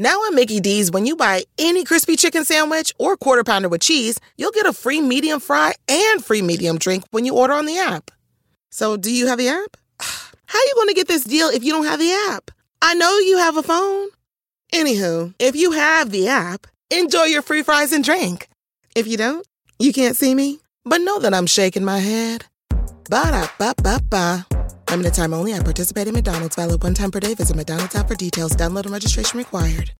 Now at Mickey D's, when you buy any crispy chicken sandwich or quarter pounder with cheese, you'll get a free medium fry and free medium drink when you order on the app. So, do you have the app? How you going to get this deal if you don't have the app? I know you have a phone. Anywho, if you have the app, enjoy your free fries and drink. If you don't, you can't see me, but know that I'm shaking my head. Ba da ba ba ba. Limited time only. I participate in McDonald's. Valid one time per day. Visit McDonald's app for details. Download and registration required.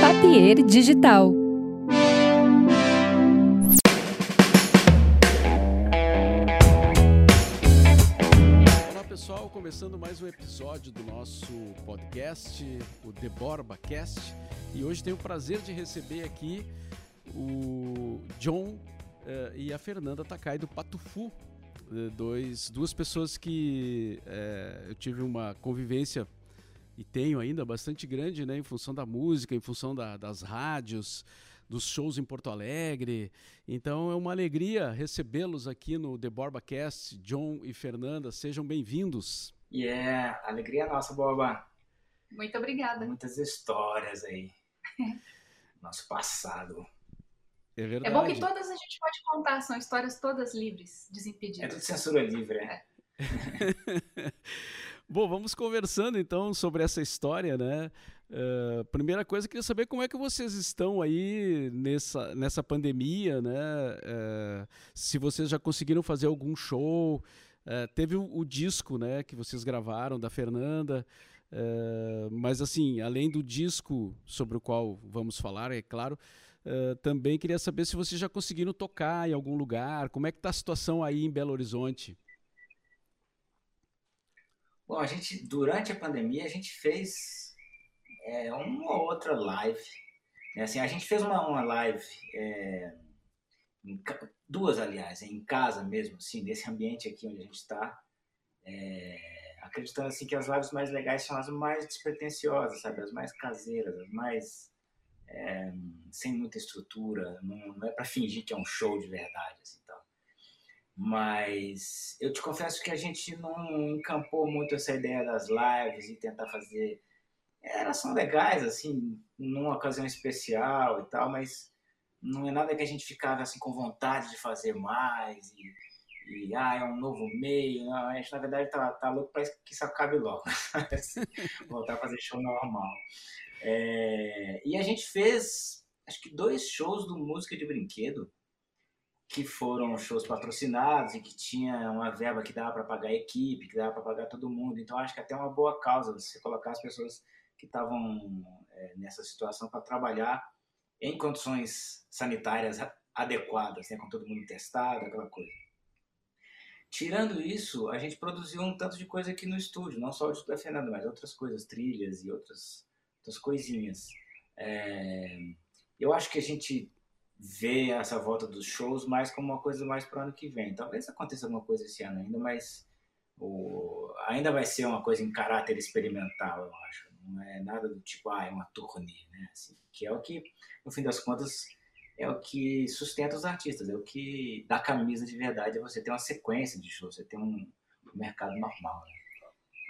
Papier Digital. Olá pessoal, começando mais um episódio do nosso podcast, o The Borba Cast, e hoje tenho o prazer de receber aqui o John e a Fernanda Takai do Patufu, eh, dois, duas pessoas que eh, eu tive uma convivência e tenho ainda bastante grande, né, em função da música, em função da- das rádios, dos shows em Porto Alegre. Então é uma alegria recebê-los aqui no The Borba Cast, John e Fernanda. Sejam bem-vindos. Yeah, alegria nossa, Boba. Muito obrigada. Muitas histórias aí. Nosso passado. É É verdade. bom que todas a gente pode contar, são histórias todas livres, É desimpedidas. tudo censura livre, né? Bom, vamos conversando então sobre essa história, né? Eh, primeira coisa, eu queria saber como é que vocês estão aí nessa, nessa pandemia, né? Eh, se vocês já conseguiram fazer algum show. Eh, teve o, o disco, né, que vocês gravaram da Fernanda. mas assim, além do disco sobre o qual vamos falar, é claro, também queria saber se vocês já conseguiram tocar em algum lugar. Como é que tá a situação aí em Belo Horizonte? Bom, a gente, durante a pandemia, a gente fez é, uma ou outra live. né? Assim, a gente fez uma, uma live, é, em duas, aliás, em casa mesmo, assim, nesse ambiente aqui onde a gente está. acreditando assim, que as lives mais legais são as mais despretensiosas, sabe? As mais caseiras, as mais é, sem muita estrutura. Não, não é para fingir que é um show de verdade, assim. Mas eu te confesso que a gente não encampou muito essa ideia das lives e tentar fazer. Elas são legais, assim, numa ocasião especial e tal, mas não é nada que a gente ficava assim com vontade de fazer mais e, e ah, é um novo meio. A gente, na verdade, tá, tá louco para que isso acabe logo. assim, voltar a fazer show normal. É, e a gente fez, acho que dois shows do Música de Brinquedo que foram shows patrocinados e que tinha uma verba que dava para pagar a equipe, que dava para pagar todo mundo. Então acho que até uma boa causa você colocar as pessoas que estavam é, nessa situação para trabalhar em condições sanitárias adequadas, né, com todo mundo testado, aquela coisa. Tirando isso, a gente produziu um tanto de coisa aqui no estúdio, não só o disco da Fernanda, mas outras coisas, trilhas e outras, outras coisinhas. É, eu acho que a gente ver essa volta dos shows mais como uma coisa mais para o ano que vem. Talvez aconteça alguma coisa esse ano ainda, mas o, ainda vai ser uma coisa em caráter experimental, eu acho. Não é nada do tipo, ah, é uma turnê, né? Assim, que é o que, no fim das contas, é o que sustenta os artistas, é o que dá camisa de verdade, você ter uma sequência de shows, você ter um, um mercado normal. Né?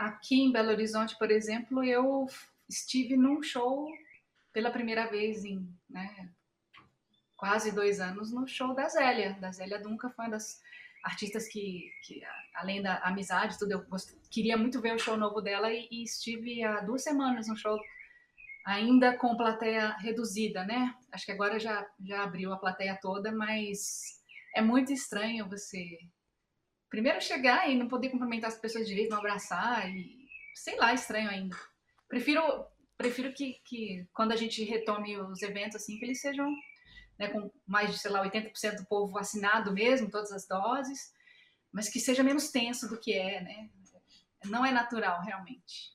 Aqui em Belo Horizonte, por exemplo, eu estive num show pela primeira vez em né, quase dois anos no show da Zélia. Da Zélia Dunca foi uma das artistas que, que além da amizade, tudo, eu gost- queria muito ver o show novo dela e, e estive há duas semanas no show ainda com plateia reduzida, né? Acho que agora já, já abriu a plateia toda, mas é muito estranho você primeiro chegar e não poder cumprimentar as pessoas direito, não abraçar e sei lá, estranho ainda. Prefiro prefiro que, que quando a gente retome os eventos assim que eles sejam né, com mais de, sei lá, 80% do povo vacinado mesmo, todas as doses, mas que seja menos tenso do que é, né? Não é natural, realmente.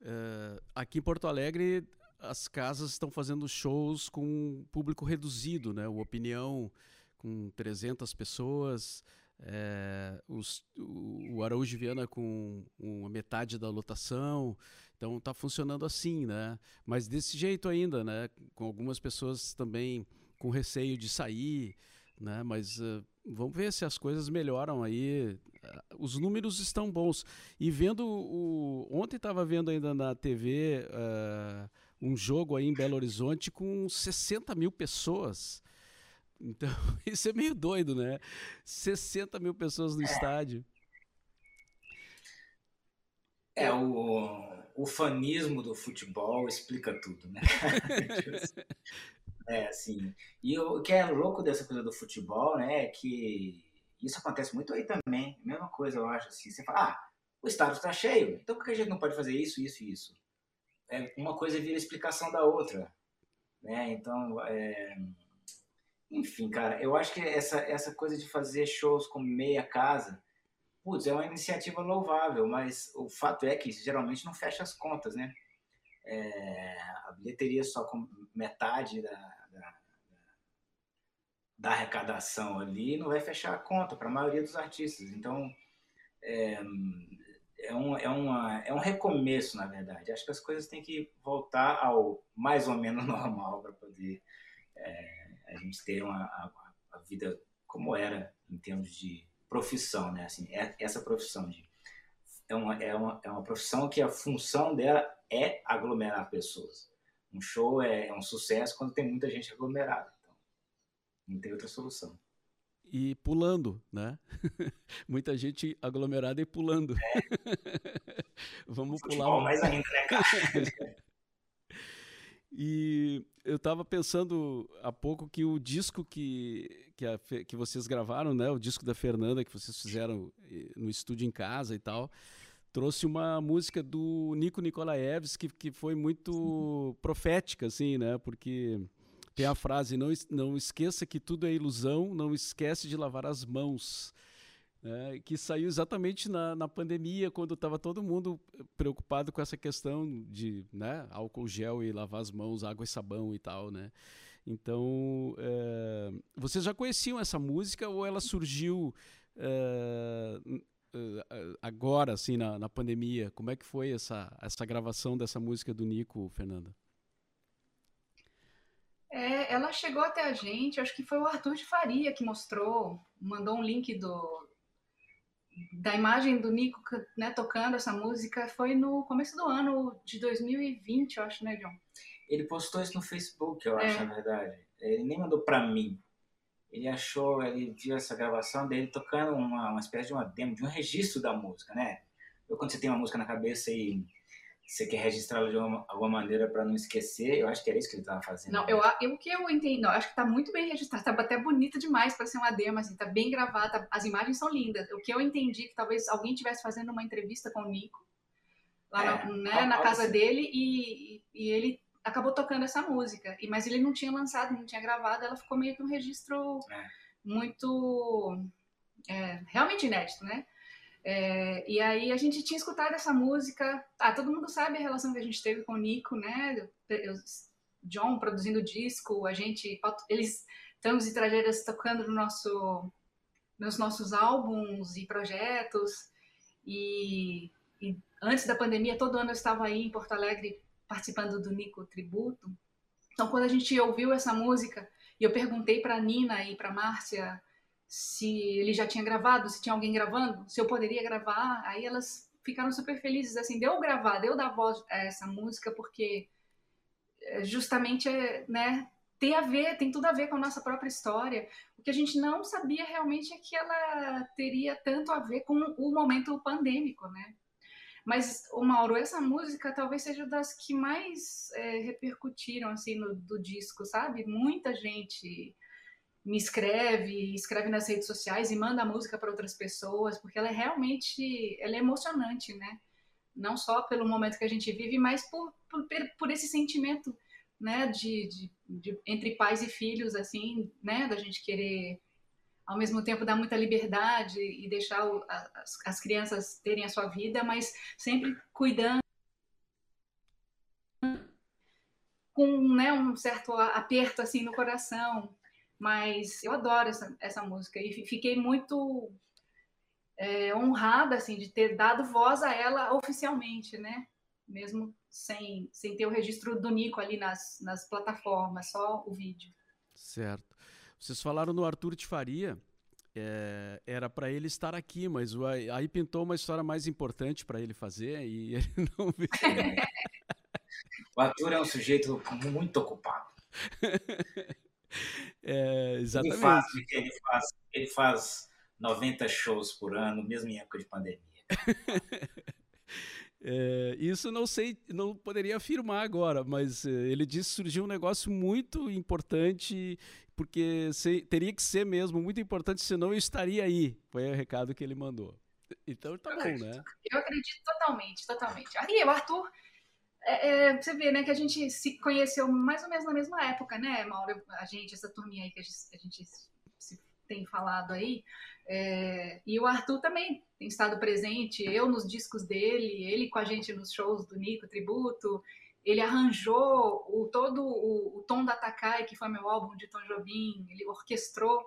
Eh, aqui em Porto Alegre, as casas estão fazendo shows com público reduzido, né? O Opinião com 300 pessoas, eh, os- o, o Araújo Viana com uma metade da lotação. Então está funcionando assim, né? Mas desse jeito ainda, né? Com algumas pessoas também com receio de sair, né? Mas eh, vamos ver se as coisas melhoram aí. Os números estão bons. E vendo o. Ontem estava vendo ainda na TV uh, um jogo aí em Belo Horizonte com 60 mil pessoas. Então, isso é meio doido, né? 60 mil pessoas no é. estádio. É, o, o fanismo do futebol explica tudo, né? é, assim. E o que é louco dessa coisa do futebol, né, é que isso acontece muito aí também. Mesma coisa, eu acho, assim. Você fala, ah, o estádio está cheio, então por que a gente não pode fazer isso, isso e isso? É, uma coisa vira explicação da outra, né? Então, é... enfim, cara, eu acho que essa, essa coisa de fazer shows com meia casa putz, é uma iniciativa louvável, mas o fato é que geralmente não fecha as contas, né? É, a bilheteria só com metade da, da, da, arrecadação ali não vai fechar a conta para a maioria dos artistas. Então, é, é, um, é, uma, é um recomeço, na verdade. Acho que as coisas têm que voltar ao mais ou menos normal para poder é, a gente ter uma, a, a vida como era em termos de profissão, né? Assim, é, essa profissão de é uma, é, uma, é uma profissão que a função dela é aglomerar pessoas. Um show é, é um sucesso quando tem muita gente aglomerada. Então, não tem outra solução. E pulando, né? muita gente aglomerada e pulando. É. Vamos Futebol pular. mais ainda, né, cara? E eu estava pensando há pouco que o disco que, que, a, que vocês gravaram, né, o disco da Fernanda que vocês fizeram eh, no estúdio em casa e tal, trouxe uma música do Nico Nikolaevs que, que foi muito profética, assim, né? Porque tem a frase: não, não esqueça que tudo é ilusão, não esquece de lavar as mãos né, que saiu exatamente na, na pandemia, quando estava todo mundo preocupado com essa questão de né, álcool gel e lavar as mãos, água e sabão e tal, né? Então, é, vocês já conheciam essa música ou ela surgiu é, agora, assim, na, na pandemia? Como é que foi essa, essa gravação dessa música do Nico, Fernanda? É, ela chegou até a gente, acho que foi o Arthur de Faria que mostrou, mandou um link do, da imagem do Nico né, tocando essa música foi no começo do ano de 2020, eu acho, né, John? Ele postou isso no Facebook, eu é. acho, na verdade. Ele nem mandou pra mim. Ele achou, ele viu essa gravação dele tocando uma, uma espécie de uma demo, de um registro da música, né? Eu, quando você tem uma música na cabeça e você quer registrá-lo de alguma, alguma maneira para não esquecer, eu acho que era isso que ele estava fazendo. Não, né? eu, eu, o que eu entendo, não, acho que está muito bem registrado, está até bonito demais para ser uma demo, assim, tá bem gravada, tá, as imagens são lindas. O que eu entendi que talvez alguém estivesse fazendo uma entrevista com o Nico, lá é, na, né, na casa dele, e, e, ele acabou tocando essa música, e, mas ele não tinha lançado, não tinha gravado, ela ficou meio que um registro é. muito, é, realmente inédito, né? É, e aí a gente tinha escutado essa música. Ah, todo mundo sabe a relação que a gente teve com o Nico, né? Eu, John produzindo disco, a gente, eles, Tangos e Tragédias tocando no nosso, nos nossos álbuns e projetos. E, e, antes da pandemia, todo ano eu estava aí em Porto Alegre participando do Nico Tributo. Então, quando a gente ouviu essa música, e eu perguntei para Nina e para Márcia se ele já tinha gravado, se tinha alguém gravando, se eu poderia gravar. Aí elas ficaram super felizes, assim, deu gravar, deu dar voz a essa música, porque é, justamente, é, né, tem a ver, tem tudo a ver com a nossa própria história. O que a gente não sabia realmente é que ela teria tanto a ver com o momento pandêmico, né? Mas, o Mauro, essa música talvez seja das que mais é, repercutiram, assim, no, do disco, sabe? Muita gente me escreve, escreve nas redes sociais e manda música para outras pessoas, porque ela é realmente, ela é emocionante, né? Não só pelo momento que a gente vive, mas por, por, por esse sentimento, né, de, de, de, entre pais e filhos, assim, né, da gente querer ao mesmo tempo dar muita liberdade e deixar o, as, as crianças terem a sua vida, mas sempre cuidando com né, um certo aperto assim no coração, mas eu adoro essa, essa música e fiquei muito é, honrada assim de ter dado voz a ela oficialmente, né? Mesmo sem, sem ter o registro do Nico ali nas, nas plataformas, só o vídeo. Certo. Vocês falaram no Arthur de Faria. é, era para ele estar aqui, mas o, aí pintou uma história mais importante para ele fazer e ele não veio. o Arthur é um sujeito muito ocupado. é, exatamente. Ele faz, ele, faz, ele faz 90 shows por ano, mesmo em época de pandemia. É, isso não sei, não poderia afirmar agora, mas é, ele disse que surgiu um negócio muito importante, porque se, teria que ser mesmo muito importante, senão eu estaria aí. Foi o recado que ele mandou. Então tá bom, né? Eu acredito totalmente, totalmente. Aí o Arthur, é, é, você vê, né, que a gente se conheceu mais ou menos na mesma época, né, Mauro? A gente, essa turminha aí que a gente, a gente se tem falado aí. É, e o Arthur também tem estado presente, eu nos discos dele, ele com a gente nos shows do Nico Tributo. Ele arranjou o, todo o, o Tom da Takai, que foi meu álbum de Tom Jobim, ele orquestrou,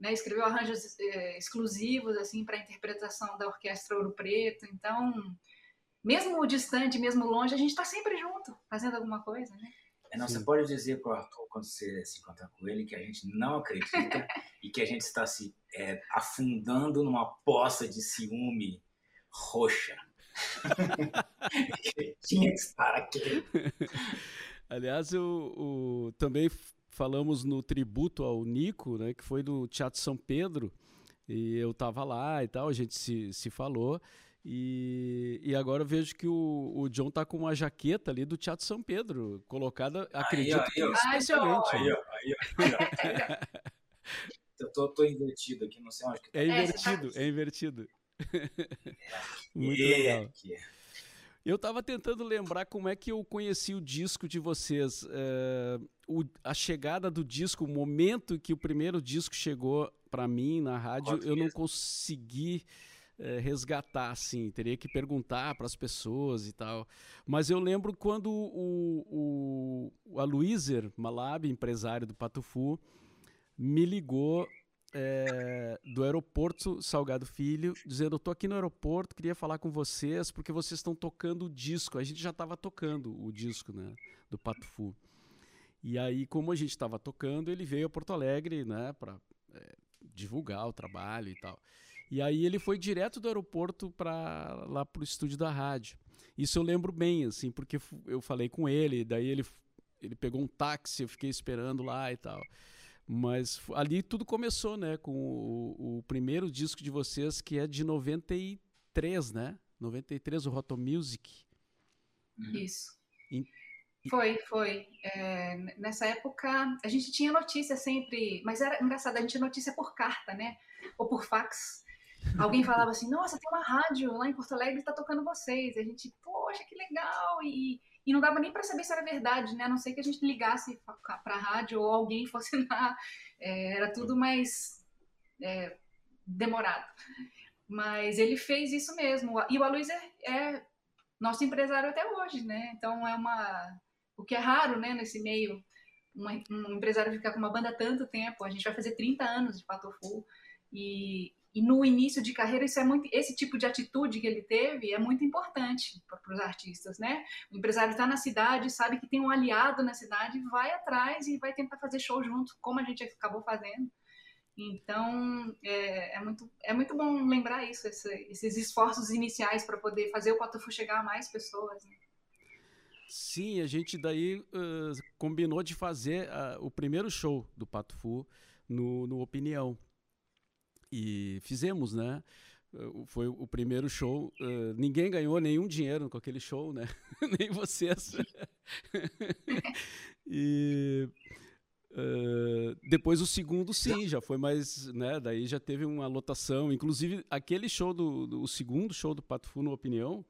né, escreveu arranjos é, exclusivos assim para interpretação da Orquestra Ouro Preto. Então, mesmo distante, mesmo longe, a gente está sempre junto, fazendo alguma coisa, né? É, não, você pode dizer para o Arthur, quando você se encontrar com ele, que a gente não acredita e que a gente está se é, afundando numa poça de ciúme roxa. Tinha que estar aqui. Aliás, o, o, também falamos no tributo ao Nico, né, que foi do Teatro São Pedro, e eu estava lá e tal, a gente se, se falou. E, e agora eu vejo que o, o John tá com uma jaqueta ali do Teatro São Pedro, colocada, acredito aí, que aí, especialmente. Aí, aí, aí, eu tô, tô, invertido aqui, não sei onde que tá. É invertido, é invertido. Muito legal. Eu estava tentando lembrar como é que eu conheci o disco de vocês. É, o, a chegada do disco, o momento que o primeiro disco chegou para mim na rádio, eu não consegui é, resgatar, assim, teria que perguntar para as pessoas e tal. Mas eu lembro quando o, o, a Luíser Malab, empresário do Patufu, me ligou é, do aeroporto Salgado Filho, dizendo: Eu tô aqui no aeroporto, queria falar com vocês, porque vocês estão tocando o disco. A gente já estava tocando o disco né, do Patufu. E aí, como a gente estava tocando, ele veio a Porto Alegre né, para é, divulgar o trabalho e tal. E aí ele foi direto do aeroporto para lá pro estúdio da rádio. Isso eu lembro bem, assim, porque eu falei com ele, daí ele, ele pegou um táxi, eu fiquei esperando lá e tal. Mas ali tudo começou, né, com o, o primeiro disco de vocês, que é de 93, né? 93, o Roto Music. Uhum. Isso. E, foi, foi. É, nessa época, a gente tinha notícia sempre, mas era engraçado, a gente tinha notícia por carta, né? Ou por fax. Alguém falava assim, nossa, tem uma rádio lá em Porto Alegre que está tocando vocês. A gente, poxa, que legal. E, e não dava nem para saber se era verdade, né? A não ser que a gente ligasse para a rádio ou alguém fosse lá. É, era tudo mais é, demorado. Mas ele fez isso mesmo. E o Aloysio é, é nosso empresário até hoje, né? Então é uma. O que é raro, né, nesse meio, uma, um empresário ficar com uma banda tanto tempo. A gente vai fazer 30 anos de Patofu. E, e no início de carreira, isso é muito, esse tipo de atitude que ele teve é muito importante para os artistas, né? O empresário está na cidade, sabe que tem um aliado na cidade, vai atrás e vai tentar fazer show junto, como a gente acabou fazendo. Então, é, é muito, é muito bom lembrar isso, esse, esses esforços iniciais para poder fazer o Patufu chegar a mais pessoas. Né? Sim, a gente daí uh, combinou de fazer uh, o primeiro show do Patufu no, no Opinião. E fizemos, né? Foi o primeiro show. Uh, ninguém ganhou nenhum dinheiro com aquele show, né? Nem vocês. e uh, depois o segundo, sim, já foi mais, né? Daí já teve uma lotação. Inclusive, aquele show do, do o segundo show do Pato Fu, na opinião,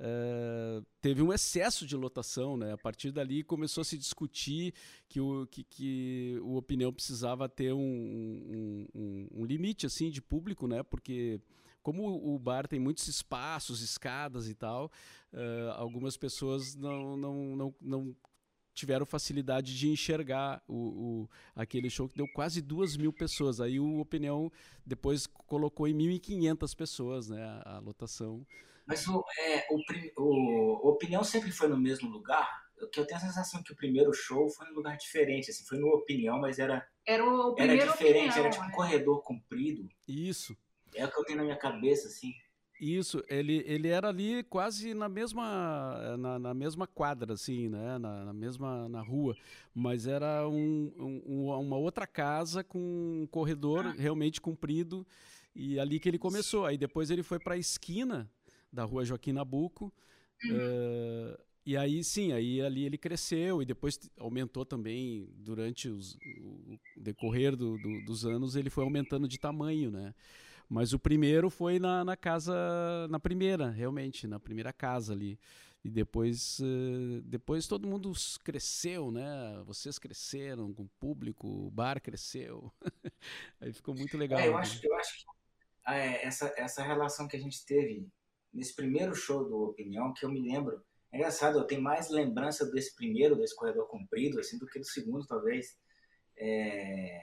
Uh, teve um excesso de lotação, né? A partir dali começou a se discutir que o, que, que o opinião precisava ter um, um, um, um, limite assim de público, né? Porque como o bar tem muitos espaços, escadas e tal, uh, algumas pessoas não, não, não, não tiveram facilidade de enxergar o, o, aquele show que deu quase duas mil pessoas. Aí o Opinião depois colocou em 1.500 pessoas né, a, a lotação. Mas o, é, o, o, a opinião sempre foi no mesmo lugar? que eu tenho a sensação que o primeiro show foi num lugar diferente, assim, foi no Opinião, mas era Era o era diferente, opinião, era tipo um é. corredor comprido. Isso. É o que eu tenho na minha cabeça, assim. Isso, ele, ele era ali quase na mesma na, na mesma quadra, assim, né? Na, na mesma na rua, mas era um- um- uma outra casa com um corredor Ah. realmente comprido e ali que ele começou. Aí depois ele foi para a esquina da rua Joaquim Nabuco. Uhum. eh, e aí sim, aí ali ele cresceu e depois aumentou também durante os- o decorrer do- do- dos anos, ele foi aumentando de tamanho, né? Mas o primeiro foi na, na casa, na primeira, realmente, na primeira casa ali. E depois, eh, depois todo mundo cresceu, né? Vocês cresceram com o público, o bar cresceu. Aí ficou muito legal. É, eu né? acho, eu acho que é, essa, essa relação que a gente teve nesse primeiro show do Opinião, que eu me lembro, é engraçado, eu tenho mais lembrança desse primeiro, desse corredor comprido, assim, do que do segundo, talvez. É,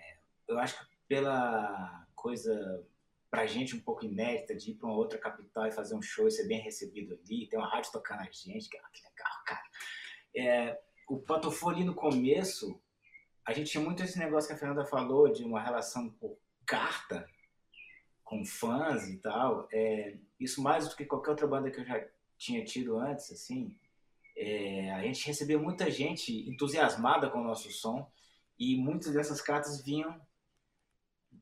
eu acho que pela coisa pra gente um pouco inédita de ir pra uma outra capital e fazer um show e ser bem recebido ali, ter uma rádio tocando a gente, que, que legal, cara. É, o Patofô ali no começo, a gente tinha muito esse negócio que a Fernanda falou de uma relação por carta com fãs e tal. É, isso mais do que qualquer outra banda que eu já tinha tido antes, assim. É, a gente recebia muita gente entusiasmada com o nosso som e muitas dessas cartas vinham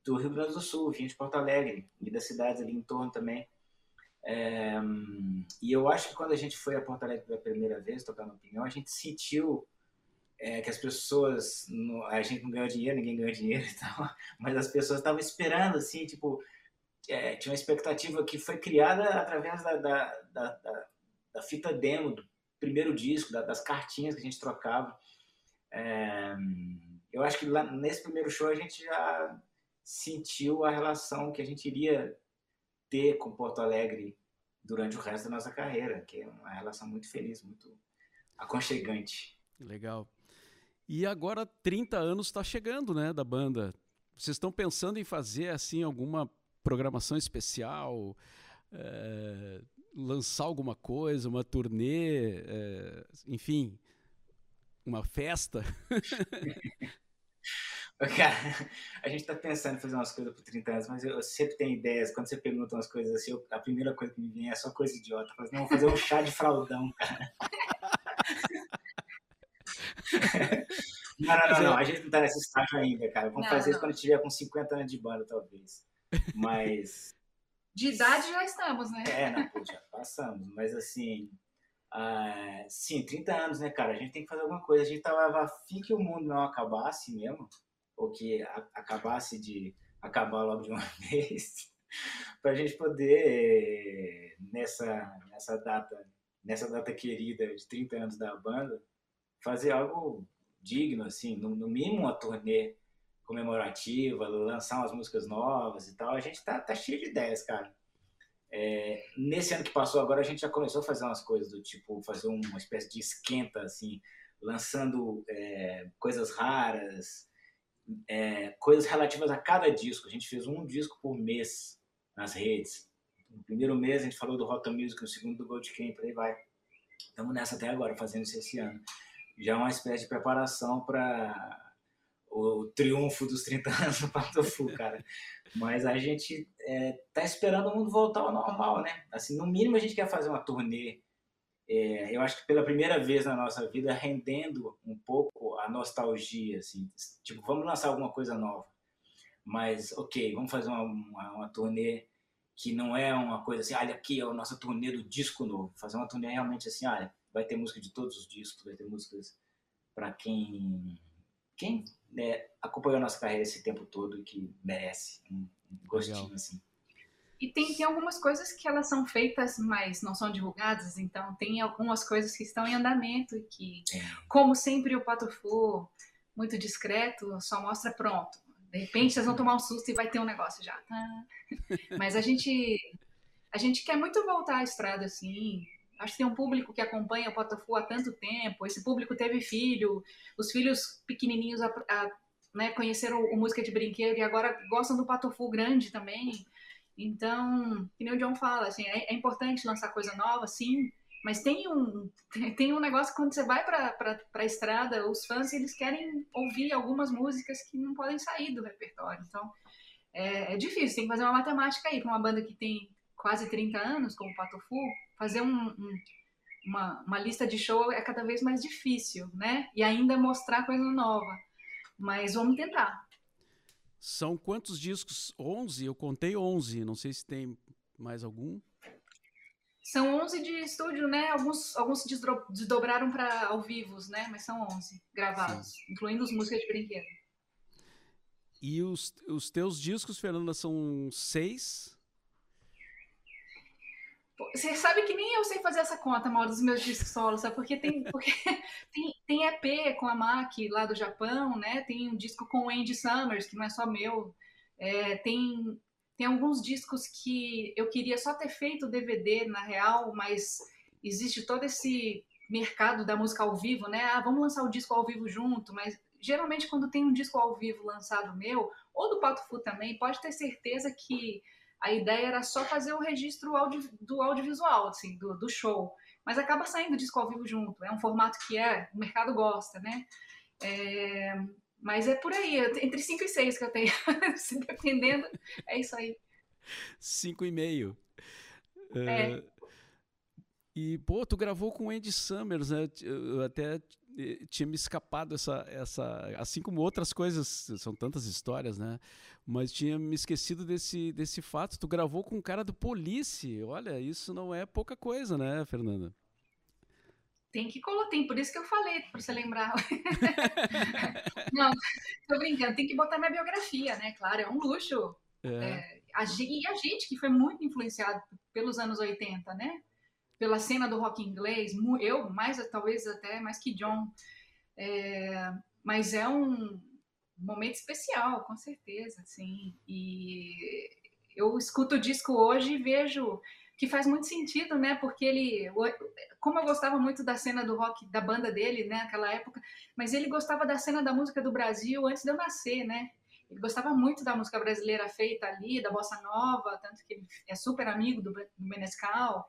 do Rio Grande do Sul, vinham de Porto Alegre e das cidades ali em torno também. É, e eu acho que quando a gente foi a Porto Alegre pela primeira vez, tocar no Opinião, a gente sentiu é, que as pessoas, a gente não ganhou dinheiro, ninguém ganhou dinheiro e tal, mas as pessoas estavam esperando, assim, tipo, é, tinha uma expectativa que foi criada através da, da, da, da- fita demo do primeiro disco, da- das cartinhas que a gente trocava. É, eu acho que lá nesse primeiro show a gente já sentiu a relação que a gente iria ter com Porto Alegre durante o resto da nossa carreira, que é uma relação muito feliz, muito aconchegante. Legal. E agora 30 anos está chegando, né, da banda. Vocês estão pensando em fazer assim alguma programação especial, eh, lançar alguma coisa, uma turnê, eh, enfim, uma festa? Cara, a gente tá pensando em fazer umas coisas por 30 anos, mas eu, eu sempre tenho ideias. Quando você pergunta umas coisas assim, eu- a primeira coisa que me vem é só coisa idiota. Eu falo, Não, vou fazer um chá de fraldão, cara. Não, não, não, não, a gente não tá nesse estágio ainda, cara. Vamos Não, fazer isso quando tiver com 50 anos de banda, talvez. Mas, De idade já estamos, né? é, não, pô, já passamos. Mas assim, ah, sim, 30 anos, né, cara? A gente tem que fazer alguma coisa. A gente tava afim que o mundo não acabasse mesmo, ou que a- acabasse de acabar logo de uma vez, pra gente poder, nessa, nessa data, nessa data querida de 30 anos da banda, fazer algo digno, assim, no, no mínimo uma turnê comemorativa, lançar umas músicas novas e tal. A gente tá, tá cheio de ideias, cara. É, nesse ano que passou agora, a gente já começou a fazer umas coisas do tipo, fazer uma espécie de esquenta, assim, lançando é, coisas raras, é, coisas relativas a cada disco. A gente fez um disco por mês nas redes. No primeiro mês a gente falou do Rota Music, no segundo do Gold Camp, aí vai. Estamos nessa até agora, fazendo isso esse ano. Já é uma espécie de preparação para o triunfo dos 30 anos do Patofu, cara. Mas a gente é, tá esperando o mundo voltar ao normal, né? Assim, no mínimo a gente quer fazer uma turnê. é, eu acho que pela primeira vez na nossa vida, rendendo um pouco a nostalgia, assim. Tipo, vamos lançar alguma coisa nova. Mas, ok, vamos fazer uma, uma, uma turnê que não é uma coisa assim, olha aqui é a nossa turnê do disco novo. Fazer uma turnê realmente assim, olha, vai ter música de todos os discos, vai ter músicas para quem quem né, acompanhou a nossa carreira esse tempo todo e que merece um, um gostinho Legal. assim. E tem, tem algumas coisas que elas são feitas, mas não são divulgadas, então tem algumas coisas que estão em andamento e que, É. como sempre, o Pato Fu, muito discreto, só mostra pronto. De repente vocês vão tomar um susto e vai ter um negócio já. tá? Mas a gente, a gente quer muito voltar à estrada, assim. Acho que tem um público que acompanha o Fu há tanto tempo. Esse público teve filho, os filhos pequenininhos a, a, né, conheceram o música de brinquedo e agora gostam do Fu grande também. Então, que nem o John fala, assim, é, é importante lançar coisa nova, sim, Mas tem um, tem um negócio quando você vai para a estrada, os fãs eles querem ouvir algumas músicas que não podem sair do repertório. Então é, é difícil, tem que fazer uma matemática aí para uma banda que tem quase 30 anos, como o Pato Fu, fazer um, um, uma, uma lista de show é cada vez mais difícil, né? E ainda mostrar coisa nova. Mas vamos tentar. São quantos discos? 11? Eu contei 11. Não sei se tem mais algum. São 11 de estúdio, né? Alguns, alguns se desdobraram para ao vivo, né? Mas são 11 gravados, Sim. incluindo os músicas de brinquedo. E os, os teus discos, Fernanda, são seis? Você sabe que nem eu sei fazer essa conta, mal dos meus discos solos, sabe? Porque tem, porque tem, tem EP com a MAC lá do Japão, né? Tem um disco com o Andy Summers, que não é só meu. É, tem tem alguns discos que eu queria só ter feito DVD, na real, mas existe todo esse mercado da música ao vivo, né? Ah, vamos lançar o disco ao vivo junto, mas geralmente quando tem um disco ao vivo lançado meu, ou do Pato Fu também, pode ter certeza que a ideia era só fazer o registro audio, do audiovisual, assim, do, do show. Mas acaba saindo disco ao vivo junto. É um formato que é, o mercado gosta, né? É, mas é por aí, entre 5 e 6 que eu tenho. Se dependendo, é isso aí. 5 e meio. É. Uh, e, pô, tu gravou com o Andy Summers, né? Eu até tinha me escapado essa, essa. Assim como outras coisas, são tantas histórias, né? Mas tinha me esquecido desse, desse fato. Tu gravou com um cara do Police. Olha, isso não é pouca coisa, né, Fernanda? Tem que colocar, tem, por isso que eu falei, para você lembrar. não, tô brincando, tem que botar minha biografia, né? Claro, é um luxo. É. É, a, e a gente que foi muito influenciado pelos anos 80, né? Pela cena do rock inglês, eu mais, talvez até mais que John. É, mas é um momento especial, com certeza, sim. E eu escuto o disco hoje e vejo que faz muito sentido, né? Porque ele, como eu gostava muito da cena do rock da banda dele, né, naquela época, mas ele gostava da cena da música do Brasil antes de eu nascer, né? Ele gostava muito da música brasileira feita ali, da bossa nova, tanto que ele é super amigo do, do Menescal.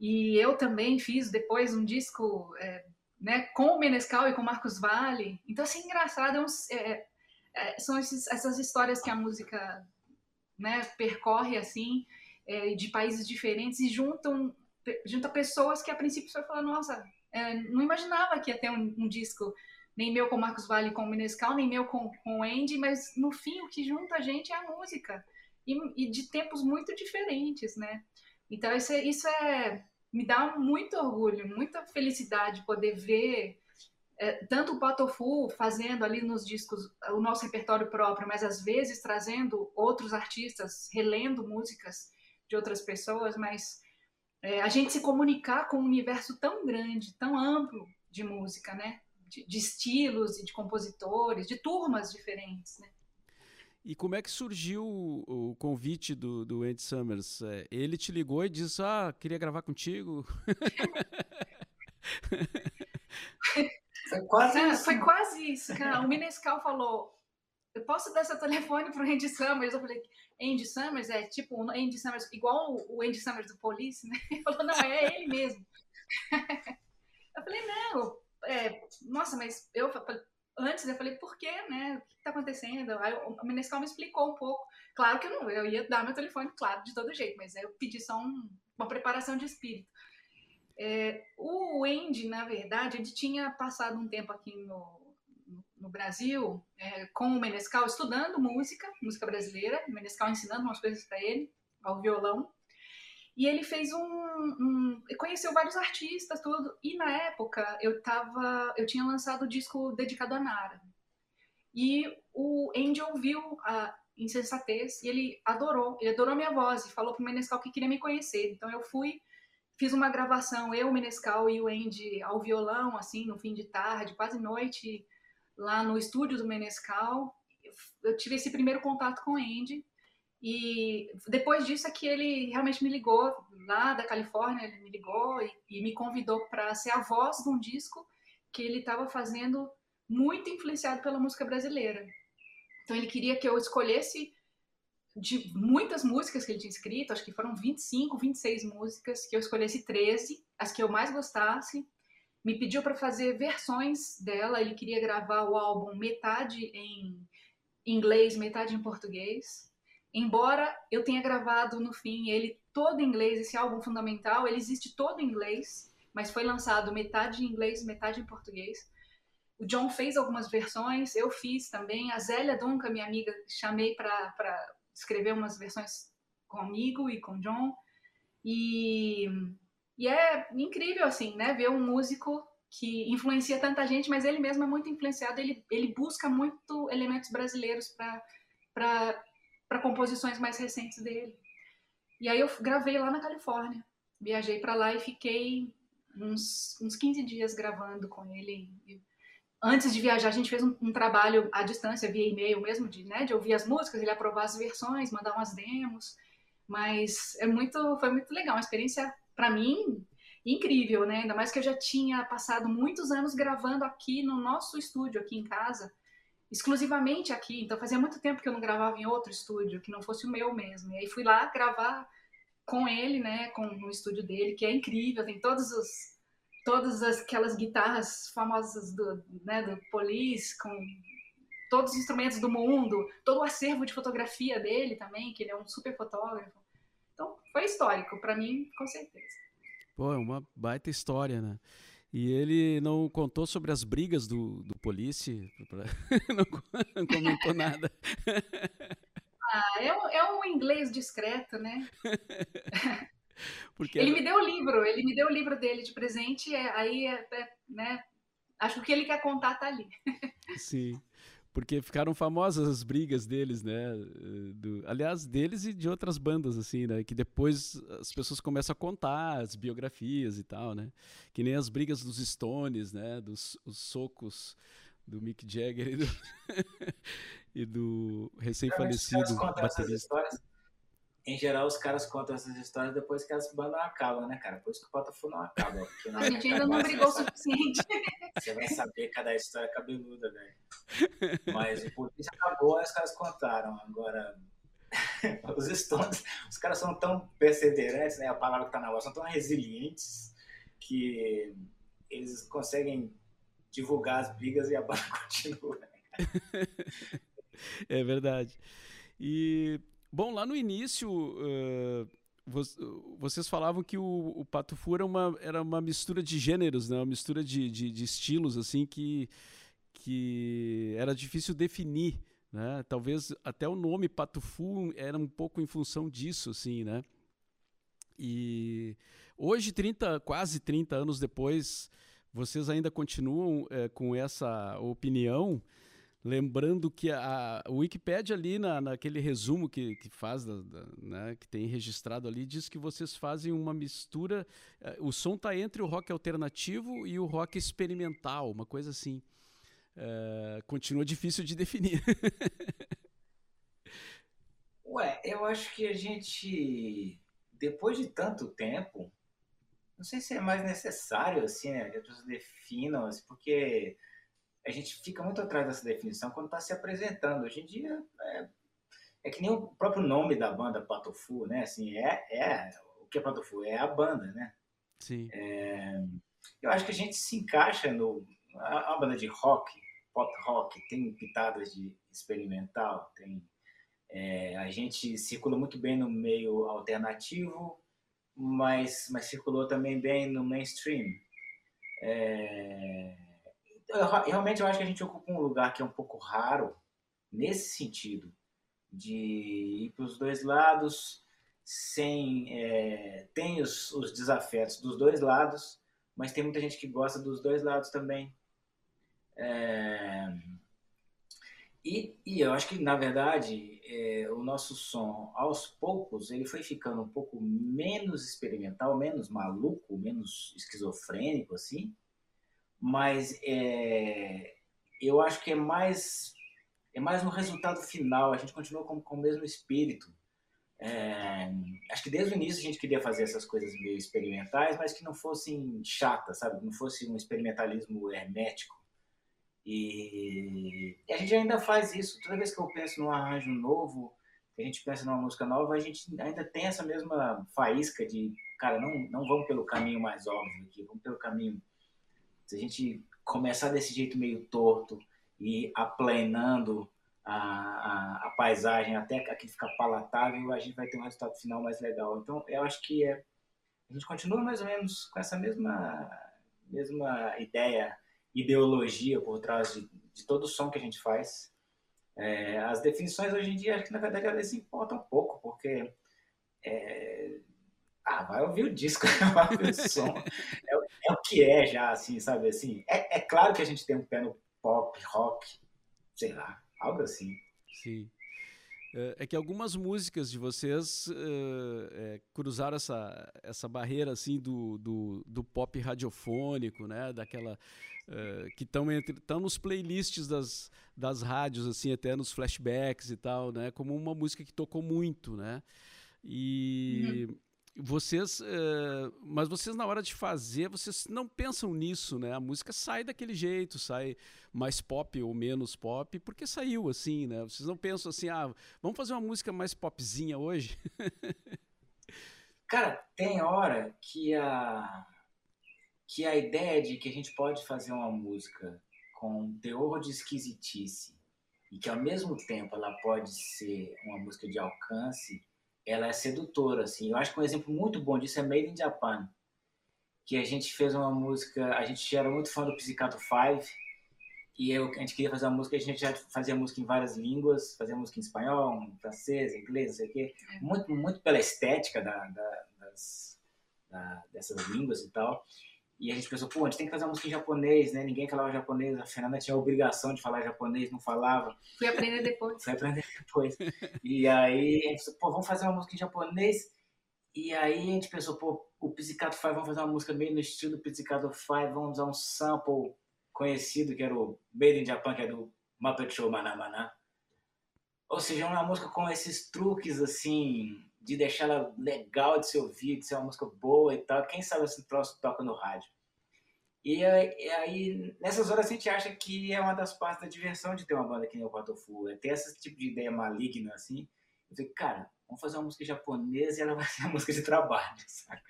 E eu também fiz depois um disco, é, né, com o Menescal e com o Marcos Vale. Então, assim, engraçado, é, um, é, é, são esses, essas histórias que a música né, percorre assim é, de países diferentes e juntam junta pessoas que a princípio você fala, nossa, é, não imaginava que ia ter um, um, disco nem meu com Marcos Vale com o Menescal, nem meu com, com o Andy, mas no fim o que junta a gente é a música e, e de tempos muito diferentes, né? Então isso é, isso é me dá muito orgulho, muita felicidade poder ver é, tanto o Patofu fazendo ali nos discos o nosso repertório próprio, mas às vezes trazendo outros artistas, relendo músicas de outras pessoas, mas é, a gente se comunicar com um universo tão grande, tão amplo de música, né? De, de, estilos e de compositores, de turmas diferentes, né? E como é que surgiu o, o convite do, do Andy Summers? É, ele te ligou e disse, ah, queria gravar contigo? foi quase isso. Foi quase isso, cara. O Minescal falou, eu posso dar seu telefone pro Andy Summers? Eu falei, Andy Summers é tipo o Andy Summers, igual o Andy Summers do Police, né? Ele falou, não, é ele mesmo. eu falei, não, é, nossa, mas eu antes eu falei, por quê, né? O que está acontecendo? Aí o Menescal me explicou um pouco. Claro que eu não, eu ia dar meu telefone, claro, de todo jeito, mas eu pedi só um, uma preparação de espírito. É, o Andy, na verdade, ele tinha passado um tempo aqui no, no Brasil é, com o Menescal estudando música, música brasileira, o Menescal ensinando umas coisas para ele, ao violão. E ele fez um, um, conheceu vários artistas, tudo. E na época eu tava, eu tinha lançado o disco dedicado a Nara. E o Andy ouviu a Insensatez e ele adorou, ele adorou minha voz e falou pro Menescal que queria me conhecer. Então eu fui, fiz uma gravação, eu, o Menescal e o Andy ao violão, assim, no fim de tarde, quase noite, lá no estúdio do Menescal. Eu tive esse primeiro contato com o Andy. E depois disso é que ele realmente me ligou, lá da Califórnia, ele me ligou e, e me convidou para ser a voz de um disco que ele estava fazendo muito influenciado pela música brasileira. Então ele queria que eu escolhesse de muitas músicas que ele tinha escrito, acho que foram 25, 26 músicas, que eu escolhesse 13, as que eu mais gostasse. Me pediu para fazer versões dela, ele queria gravar o álbum metade em inglês, metade em português. Embora eu tenha gravado no fim ele todo em inglês, esse álbum fundamental, ele existe todo em inglês, mas foi lançado metade em inglês, metade em português. O John fez algumas versões, eu fiz também. A Zélia Duncan, minha amiga, chamei para escrever umas versões comigo e com John. E, e é incrível, assim, né? Ver um músico que influencia tanta gente, mas ele mesmo é muito influenciado. Ele, ele busca muito elementos brasileiros para composições mais recentes dele. E aí eu gravei lá na Califórnia. Viajei para lá e fiquei uns, uns 15 dias gravando com ele. Antes de viajar, a gente fez um, um trabalho à distância, via e-mail mesmo, de, né, de ouvir as músicas, ele aprovar as versões, mandar umas demos. Mas é muito, foi muito legal, uma experiência, para mim, incrível, né? Ainda mais que eu já tinha passado muitos anos gravando aqui no nosso estúdio, aqui em casa exclusivamente aqui. Então fazia muito tempo que eu não gravava em outro estúdio, que não fosse o meu mesmo. E aí fui lá gravar com ele, né, com o estúdio dele, que é incrível, tem todos os todas aquelas guitarras famosas do, né, do Police, com todos os instrumentos do mundo, todo o acervo de fotografia dele também, que ele é um super fotógrafo. Então, foi histórico para mim, com certeza. Pô, é uma baita história, né? E ele não contou sobre as brigas do, do Police, não comentou nada. Ah, é um, é um inglês discreto, né? Porque ele me deu o livro, ele me deu o livro dele de presente, aí, é, é, né? Acho que o que ele quer contar tá ali. Sim porque ficaram famosas as brigas deles, né? Do, aliás, deles e de outras bandas, assim, né? Que depois as pessoas começam a contar as biografias e tal, né? Que nem as brigas dos Stones, né? Dos os socos do Mick Jagger e do, e do recém-falecido baterista em geral, os caras contam essas histórias depois que as bandas acabam, né, cara? Por isso que o Botafogo não acaba. A gente ainda não brigou o suficiente. Você vai saber cada história cabeluda, velho. Mas o polícia acabou, os caras contaram. Agora, os Stones, os caras são tão perseverantes, né? A palavra que tá na voz, são tão resilientes que eles conseguem divulgar as brigas e a banda continua. Né, é verdade. E Bom, lá no início, uh, vocês falavam que o, o Pato Fu era uma, era uma mistura de gêneros, né? uma mistura de, de, de estilos, assim, que, que era difícil definir. Né? Talvez até o nome Pato Fu era um pouco em função disso, assim, né? E hoje, 30, quase 30 anos depois, vocês ainda continuam é, com essa opinião Lembrando que a, a Wikipedia ali, na, naquele resumo que, que faz, da, da, né, que tem registrado ali, diz que vocês fazem uma mistura. Uh, o som está entre o rock alternativo e o rock experimental, uma coisa assim. Uh, continua difícil de definir. Ué, eu acho que a gente, depois de tanto tempo, não sei se é mais necessário assim, né, que as pessoas definam, assim, porque a gente fica muito atrás dessa definição quando está se apresentando. Hoje em dia é, é, que nem o próprio nome da banda Patofu, né? Assim, é, é o que é Patofu? É a banda, né? Sim. É, eu acho que a gente se encaixa no a, a banda de rock, pop rock, tem pitadas de experimental, tem é, a gente circula muito bem no meio alternativo, mas, mas circulou também bem no mainstream. É, realmente eu acho que a gente ocupa um lugar que é um pouco raro nesse sentido de ir para os dois lados sem é, tem os, os desafetos dos dois lados mas tem muita gente que gosta dos dois lados também. É, e, e eu acho que na verdade é, o nosso som aos poucos ele foi ficando um pouco menos experimental menos maluco menos esquizofrênico assim mas é, eu acho que é mais é mais no resultado final. A gente continua com, com o mesmo espírito. É, acho que desde o início a gente queria fazer essas coisas meio experimentais, mas que não fossem chatas, sabe? Não fosse um experimentalismo hermético. E, e, a gente ainda faz isso. Toda vez que eu penso num arranjo novo, a gente pensa numa música nova, a gente ainda tem essa mesma faísca de, cara, não, não vamos pelo caminho mais óbvio aqui, vamos pelo caminho. Se a gente começar desse jeito meio torto e aplanando a, a, a paisagem até aquilo ficar palatável, a gente vai ter um resultado final mais legal. Então, eu acho que é, a gente continua mais ou menos com essa mesma, mesma ideia, ideologia por trás de, de todo o som que a gente faz. É, as definições hoje em dia, acho que na verdade elas importam um pouco, porque é, ah, vai ouvir o disco, vai ouvir o som. É, é, o que é já, assim, sabe? Assim, é, é claro que a gente tem um pé no pop, rock, sei lá, algo assim. Sim. É, é que algumas músicas de vocês é, cruzaram essa, essa barreira assim do, do, do pop radiofônico, né? Daquela uh, que estão entre estão nos playlists das, das rádios assim até nos flashbacks e tal, né? Como uma música que tocou muito, né? E uhum vocês, uh, mas vocês na hora de fazer, vocês não pensam nisso, né? A música sai daquele jeito, sai mais pop ou menos pop, porque saiu assim, né? Vocês não pensam assim, ah, vamos fazer uma música mais popzinha hoje? Cara, tem hora que a que a ideia de que a gente pode fazer uma música com um teor de esquisitice e que ao mesmo tempo ela pode ser uma música de alcance ela é sedutora, assim. Eu acho que um exemplo muito bom disso é Made in Japan, que a gente fez uma música, a gente era muito fã do Pizzicato 5, e eu, a gente queria fazer uma música, a gente já fazia música em várias línguas, fazia música em espanhol, em francês, em inglês, não sei o quê, muito, muito pela estética da, da, das, da, dessas línguas e tal. E a gente pensou, pô, a gente tem que fazer uma música em japonês, né? Ninguém falava japonês, a Fernanda tinha a obrigação de falar japonês, não falava. Fui aprender depois. Fui aprender depois. e aí a gente pensou, pô, vamos fazer uma música em japonês. E aí a gente pensou, pô, o Pizzicato Five, vamos fazer uma música meio no estilo Pizzicato Five, vamos usar um sample conhecido, que era o Made in Japan, que é do Muppet Show Manamana. Ou seja, uma música com esses truques, assim, de deixar ela legal de se ouvir, de ser uma música boa e tal. Quem sabe esse troço toca no rádio. E aí, nessas horas, a gente acha que é uma das partes da diversão de ter uma banda aqui no Patofu. É ter esse tipo de ideia maligna, assim. Eu falei, cara, vamos fazer uma música japonesa e ela vai ser uma música de trabalho, saca?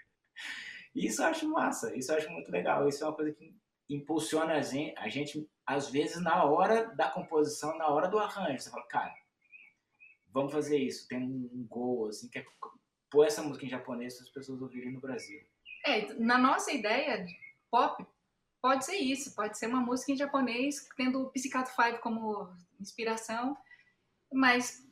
Isso eu acho massa, isso eu acho muito legal. Isso é uma coisa que impulsiona a gente, a gente às vezes, na hora da composição, na hora do arranjo. Você fala, cara, vamos fazer isso, tem um gol, assim, que é pôr essa música em japonês para as pessoas ouvirem no Brasil. É, na nossa ideia de pop, pode ser isso, pode ser uma música em japonês, tendo o Pizzicato Five como inspiração, mas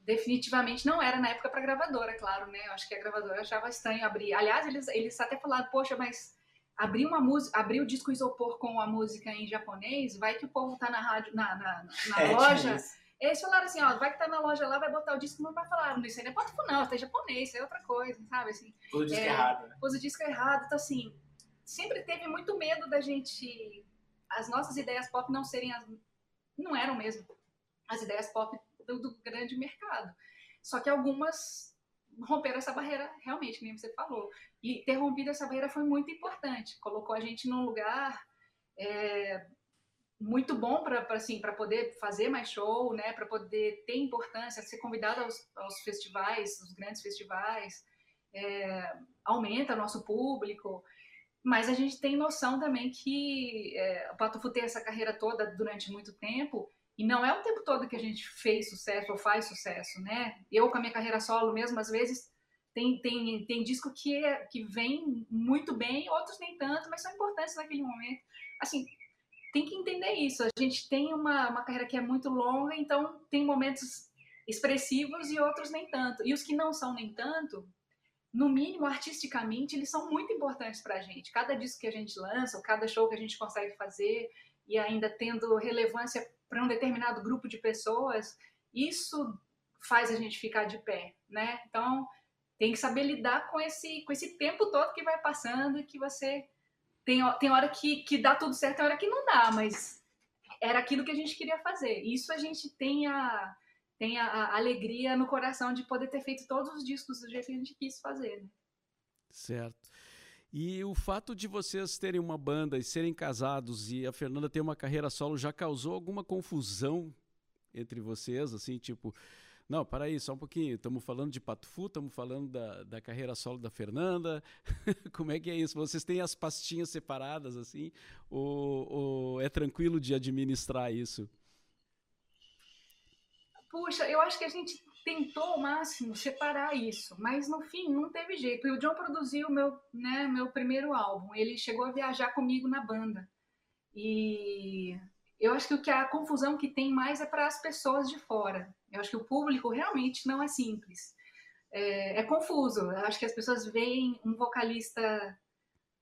definitivamente não era na época para gravadora, claro, né? Eu acho que a gravadora achava estranho abrir. Aliás, eles, eles até falaram, poxa, mas abrir uma música, abrir o disco isopor com a música em japonês, vai que o povo tá na rádio, na, na, na é, loja eles falaram assim, ó, vai que tá na loja lá, vai botar o disco, não vai falar, não, isso aí não é ponto não, isso é japonês, isso é outra coisa, sabe, assim. Pôs o disco é, errado, né? Pôs o disco errado, então assim, sempre teve muito medo da gente, as nossas ideias pop não serem as, não eram mesmo as ideias pop do, do grande mercado. Só que algumas romperam essa barreira, realmente, nem você falou. E ter rompido essa barreira foi muito importante, colocou a gente num lugar... É, muito bom para assim poder fazer mais show, né? Para poder ter importância, ser convidado aos, aos festivais, os grandes festivais, é, aumenta nosso público. Mas a gente tem noção também que é, o Patofu tem essa carreira toda durante muito tempo e não é o tempo todo que a gente fez sucesso ou faz sucesso, né? Eu com a minha carreira solo mesmo, às vezes tem, tem, tem disco que, é, que vem muito bem, outros nem tanto, mas são importantes naquele momento. Assim, tem que entender isso. A gente tem uma, uma carreira que é muito longa, então tem momentos expressivos e outros nem tanto. E os que não são nem tanto, no mínimo artisticamente, eles são muito importantes para a gente. Cada disco que a gente lança, ou cada show que a gente consegue fazer, e ainda tendo relevância para um determinado grupo de pessoas, isso faz a gente ficar de pé, né? Então tem que saber lidar com esse com esse tempo todo que vai passando e que você tem, tem hora que, que dá tudo certo, tem hora que não dá, mas era aquilo que a gente queria fazer. Isso a gente tem a, tem a, a alegria no coração de poder ter feito todos os discos do jeito que a gente quis fazer. Né? Certo. E o fato de vocês terem uma banda e serem casados e a Fernanda ter uma carreira solo já causou alguma confusão entre vocês, assim, tipo, Não, para aí, só um pouquinho. Estamos falando de Patufu, estamos falando da, da carreira solo da Fernanda. Como é que é isso? Vocês têm as pastinhas separadas assim? Ou, ou é tranquilo de administrar isso? Puxa, eu acho que a gente tentou ao máximo separar isso, mas no fim não teve jeito. E o John produziu meu, né, meu primeiro álbum. Ele chegou a viajar comigo na banda. E eu acho que o que a confusão que tem mais é para as pessoas de fora. Eu acho que o público realmente não é simples. É, é confuso. Eu acho que as pessoas veem um vocalista,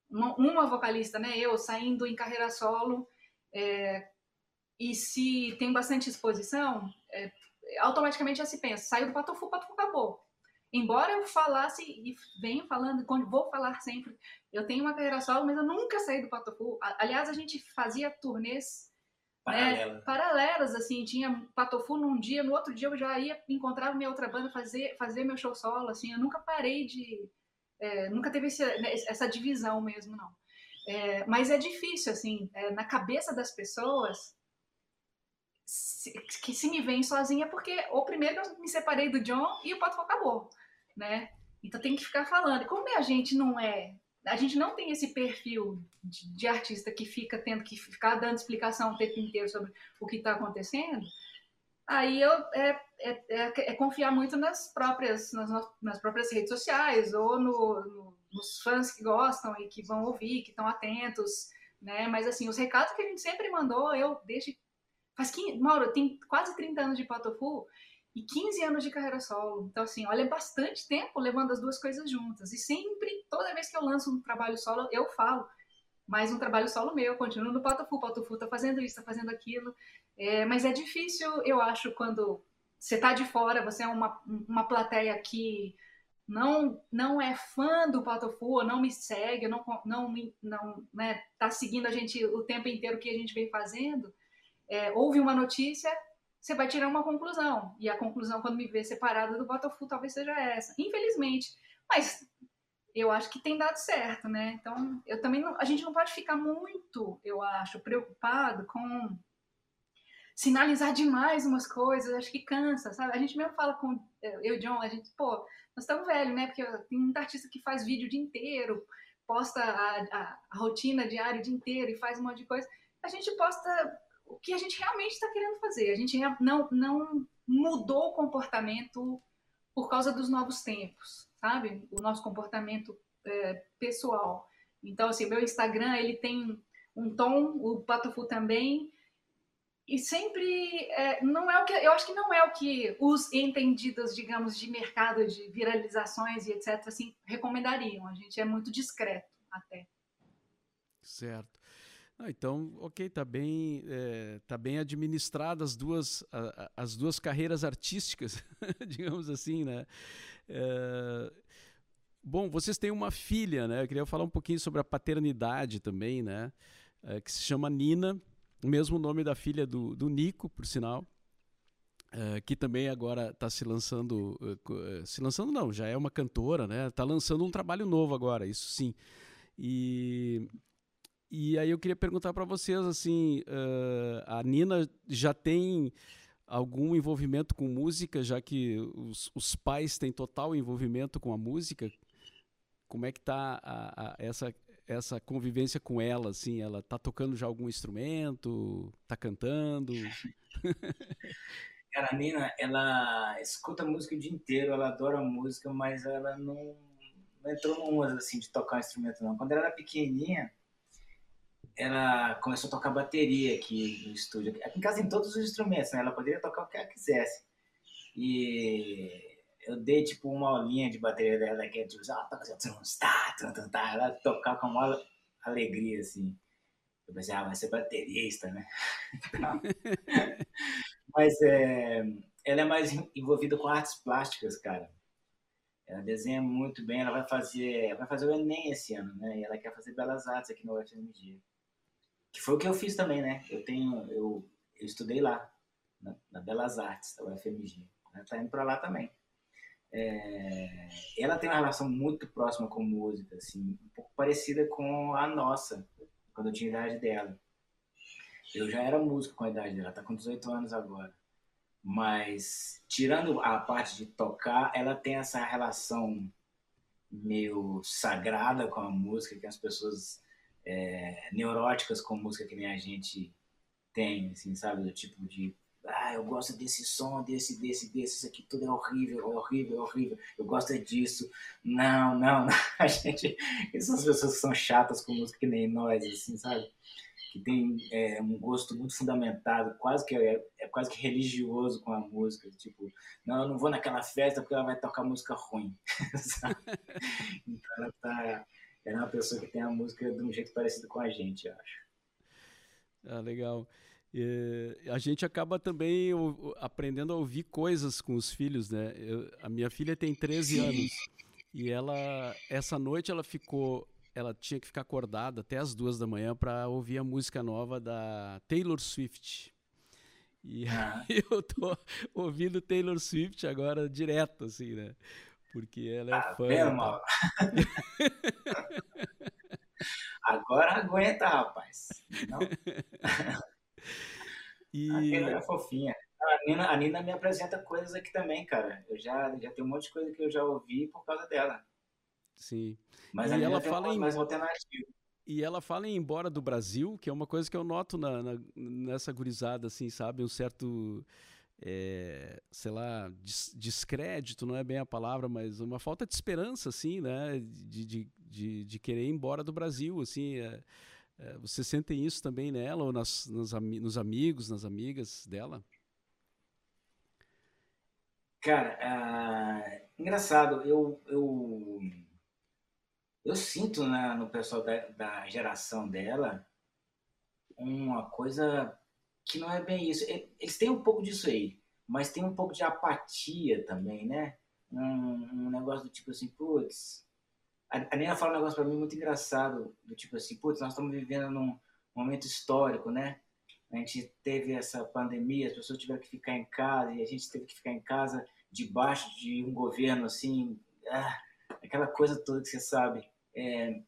uma, uma, vocalista, né, eu saindo em carreira solo, é, e se tem bastante exposição, é, automaticamente já se pensa, saiu do Patofu, Patofu acabou. Embora eu falasse e venho falando, vou falar sempre, eu tenho uma carreira solo, mas eu nunca saí do Patofu. Aliás, a gente fazia turnês né, paralelas, assim, tinha Patofu num dia, no outro dia eu já ia encontrar minha outra banda, fazer, fazer meu show solo, assim, eu nunca parei de... É, nunca teve esse, né, essa divisão mesmo, não. É, mas é difícil, assim, é, na cabeça das pessoas, se, que se me vem sozinha porque o primeiro eu me separei do John e o Pato acabou, né? Então tem que ficar falando. Como a gente não é, a gente não tem esse perfil de, de artista que fica tendo que ficar dando explicação o tempo inteiro sobre o que está acontecendo, aí eu, é, é, é, é, confiar muito nas próprias, nas, nas próprias redes sociais ou no, no, nos fãs que gostam e que vão ouvir, que estão atentos, né? Mas assim, os recados que a gente sempre mandou, eu desde Faz 15, Mauro, tem quase 30 anos de Patofu e 15 anos de carreira solo. Então, assim, olha, é bastante tempo levando as duas coisas juntas. E sempre, toda vez que eu lanço um trabalho solo, eu falo, mais um trabalho solo meu, continuo no Patofu, Patofu tá fazendo isso, tá fazendo aquilo. É, mas é difícil, eu acho, quando você tá de fora, você é uma, uma plateia que não não é fã do Patofu, não me segue, não não não né, tá seguindo a gente o tempo inteiro que a gente vem fazendo é, uma notícia, você vai tirar uma conclusão. E a conclusão, quando me vê separada do Botafogo, talvez seja essa. Infelizmente. Mas eu acho que tem dado certo, né? Então, eu também não, a gente não pode ficar muito, eu acho, preocupado com sinalizar demais umas coisas, acho que cansa, sabe? A gente mesmo fala com eu e John, a gente, pô, nós estamos velhos, né? Porque tem muita artista que faz vídeo o dia inteiro, posta a, a, a rotina diária o dia inteiro e faz um monte de coisa. A gente posta o que a gente realmente está querendo fazer. A gente não, não mudou o comportamento por causa dos novos tempos, sabe? O nosso comportamento é, pessoal. Então, assim, meu Instagram, ele tem um tom, o Patofu também, e sempre é, não é o que eu acho que não é o que os entendidos, digamos, de mercado de viralizações e etc assim recomendariam. A gente é muito discreto até. Certo. Ah, então, ok, tá bem, é, tá bem administrada as duas, a, as duas carreiras artísticas, digamos assim, né? É, bom, vocês têm uma filha, né? Eu queria falar um pouquinho sobre a paternidade também, né? É, que se chama Nina, o mesmo nome da filha do, do Nico, por sinal. Que também agora está se lançando, se lançando não, já é uma cantora, né? Está lançando um trabalho novo agora, isso sim. E e aí eu queria perguntar para vocês assim, uh, a Nina já tem algum envolvimento com música, já que os, os, pais têm total envolvimento com a música? Como é que tá essa essa convivência com ela, assim, ela tá tocando já algum instrumento, tá cantando? Cara, a Nina, ela escuta música o dia inteiro, ela adora música, mas ela não, não entrou numa assim de tocar um instrumento não. Quando ela era pequenininha, ela começou a tocar bateria aqui no estúdio. Aqui em casa tem todos os instrumentos, né? Ela poderia tocar o que ela quisesse. E eu dei tipo uma aulinha de bateria dela que é tipo, ah, toca tá, tá, tá, ela tocar com maior alegria assim. Eu pensei, ah, vai ser baterista, né? Mas é, ela é mais envolvida com artes plásticas, cara. Ela desenha muito bem, ela vai fazer, vai fazer o Enem esse ano, né? E ela quer fazer Belas Artes aqui no UFMG. Que foi o que eu fiz também, né? Eu tenho, eu, eu estudei lá, na, na Belas Artes, da UFMG. Ela tá indo para lá também. É, ela tem uma relação muito próxima com música, assim, um pouco parecida com a nossa, quando eu tinha a idade dela. Eu já era músico com a idade dela, tá com 18 anos agora. Mas, tirando a parte de tocar, ela tem essa relação meio sagrada com a música, que as pessoas é, neuróticas com música que nem a gente tem, assim, sabe? Do tipo de, ah, eu gosto desse som, desse, desse, desse, isso aqui tudo é horrível, horrível, horrível, eu gosto é disso. Não, não, não. a gente, essas pessoas são chatas com música que nem nós, assim, sabe? Que tem é, um gosto muito fundamentado, quase que é, é, quase que religioso com a música, tipo, não, eu não vou naquela festa porque ela vai tocar música ruim, Então ela tá, é uma pessoa que tem a música de um jeito parecido com a gente, eu acho. Ah, legal. E a gente acaba também aprendendo a ouvir coisas com os filhos, né? Eu, a minha filha tem 13 Sim. anos e ela, essa noite ela ficou, ela tinha que ficar acordada até as duas da manhã para ouvir a música nova da Taylor Swift. E ah. eu tô ouvindo Taylor Swift agora direto, assim, né? Porque ela é ah, fã. Bem, mal. agora aguenta, rapaz. Não. E... A Nina é fofinha. A Nina, a Nina me apresenta coisas aqui também, cara. Eu já, já tenho um monte de coisa que eu já ouvi por causa dela. Sim. Mas e ela fala em... mais alternativo. E ela fala em embora do Brasil, que é uma coisa que eu noto na, na nessa gurizada, assim, sabe? Um certo, é, sei lá, des, descrédito, não é bem a palavra, mas uma falta de esperança, assim, né? De, de, de, de querer ir embora do Brasil, assim. É, é, isso também nela ou nas, nos amigos, nas amigas dela? Cara, uh, engraçado, eu, eu, eu sinto né, no pessoal da, da geração dela uma coisa que não é bem isso. Eles têm um pouco disso aí, mas tem um pouco de apatia também, né? Um, um negócio do tipo assim, putz, a Nina fala um negócio para mim muito engraçado, do tipo assim, putz, nós estamos vivendo num momento histórico, né? A gente teve essa pandemia, as pessoas tiveram que ficar em casa e a gente teve que ficar em casa debaixo de um governo assim, ah, aquela coisa toda que você sabe. É,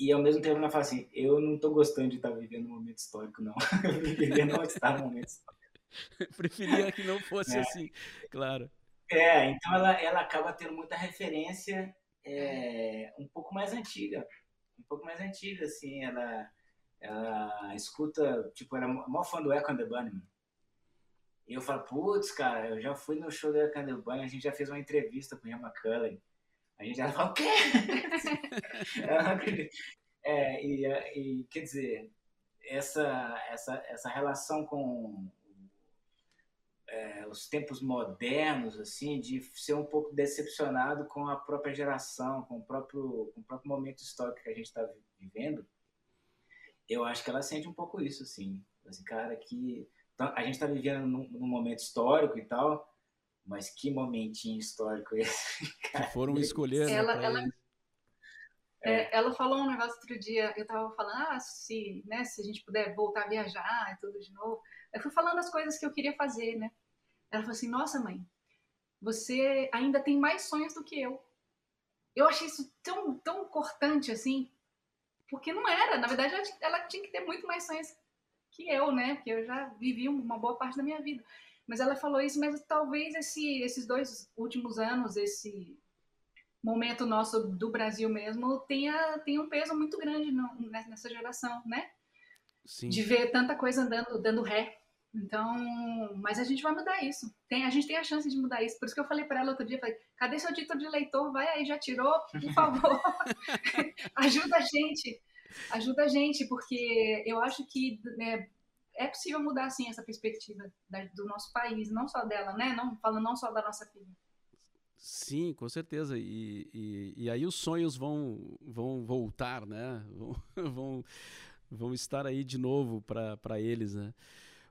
e ao mesmo tempo ela fala assim, eu não estou gostando de estar vivendo um momento histórico, não. eu preferia não estar no momento histórico. preferia que não fosse é. assim, claro. É, então ela, ela acaba tendo muita referência é, um pouco mais antiga, um pouco mais antiga, assim, ela, ela escuta, tipo, ela é maior fã do Echo and the Bunnymen. E eu falo, putz, cara, eu já fui no show do Echo and the Bunnymen, a gente já fez uma entrevista com o Ian McCullen. A gente já fala, o quê? é, e, e, quer dizer, essa, essa, essa relação com é, os tempos modernos, assim, de ser um pouco decepcionado com a própria geração, com o próprio, com o próprio momento histórico que a gente está vivendo, eu acho que ela sente um pouco isso, assim. Assim, cara, que então, a gente está vivendo num, num, momento histórico e tal, mas que momentinho histórico esse? Cara, que foram escolher. Né, ela, ela, é, ela falou um negócio outro dia, eu tava falando, ah, se, né, se a gente puder voltar a viajar e tudo de novo. Eu fui falando as coisas que eu queria fazer, né? Ela falou assim: Nossa, mãe, você ainda tem mais sonhos do que eu. Eu achei isso tão, tão cortante assim, porque não era. Na verdade, ela tinha que ter muito mais sonhos que eu, né? Porque eu já vivi uma boa parte da minha vida. Mas ela falou isso, mas talvez esse, esses dois últimos anos, esse momento nosso do Brasil mesmo, tenha, tenha um peso muito grande no, nessa geração, né? Sim. De ver tanta coisa andando, dando ré então, mas a gente vai mudar isso. Tem, a gente tem a chance de mudar isso. Por isso que eu falei para ela outro dia, falei, cadê seu título de leitor? Vai aí, já tirou, por favor. ajuda a gente. Ajuda a gente, porque eu acho que né, é possível mudar sim essa perspectiva da, do nosso país, não só dela, né? Não falando não só da nossa filha. Sim, com certeza. E, e, e, aí os sonhos vão, vão voltar, né? Vão, vão, vão estar aí de novo para eles, né?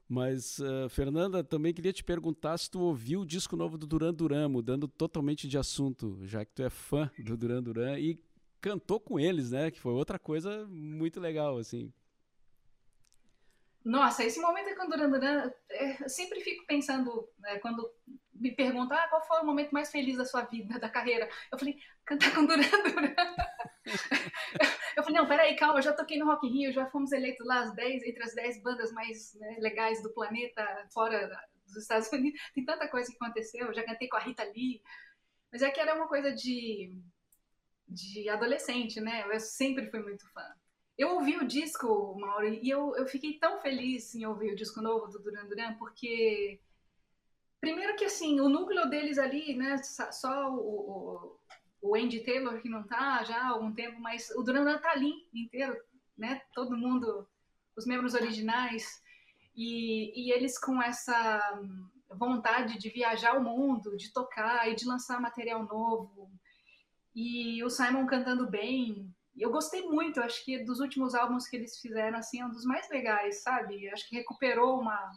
Mas, uh, Fernanda, também queria te perguntar se tu ouviu o disco novo do Duran Duran, mudando totalmente de assunto, já que tu é fã do Duran Duran e cantou com eles, né? Que foi outra coisa muito legal, assim. Nossa, esse momento com o Duran Duran, é, eu sempre fico pensando, né, quando me perguntam ah, qual foi o momento mais feliz da sua vida, da carreira. Eu falei, cantar com Duran Duran. Eu falei, não, peraí, calma, eu já toquei no Rock in Rio, já fomos eleitos lá as 10, entre as 10 bandas mais né, legais do planeta, fora dos Estados Unidos. Tem tanta coisa que aconteceu. Eu já cantei com a Rita Lee. Mas é que era uma coisa de, de adolescente, né? Eu sempre fui muito fã. Eu ouvi o disco, Mauro, e eu, eu fiquei tão feliz em ouvir o disco novo do Duran Duran, porque. Primeiro que, assim, o núcleo deles ali, né? Só o, o, o Andy Taylor, que não tá já há algum tempo, mas o Duran Duran tá ali inteiro, né? Todo mundo, os membros originais. E, e eles com essa vontade de viajar o mundo, de tocar e de lançar material novo. E o Simon cantando bem. Eu gostei muito, acho que dos últimos álbuns que eles fizeram, assim, é um dos mais legais, sabe? Acho que recuperou uma,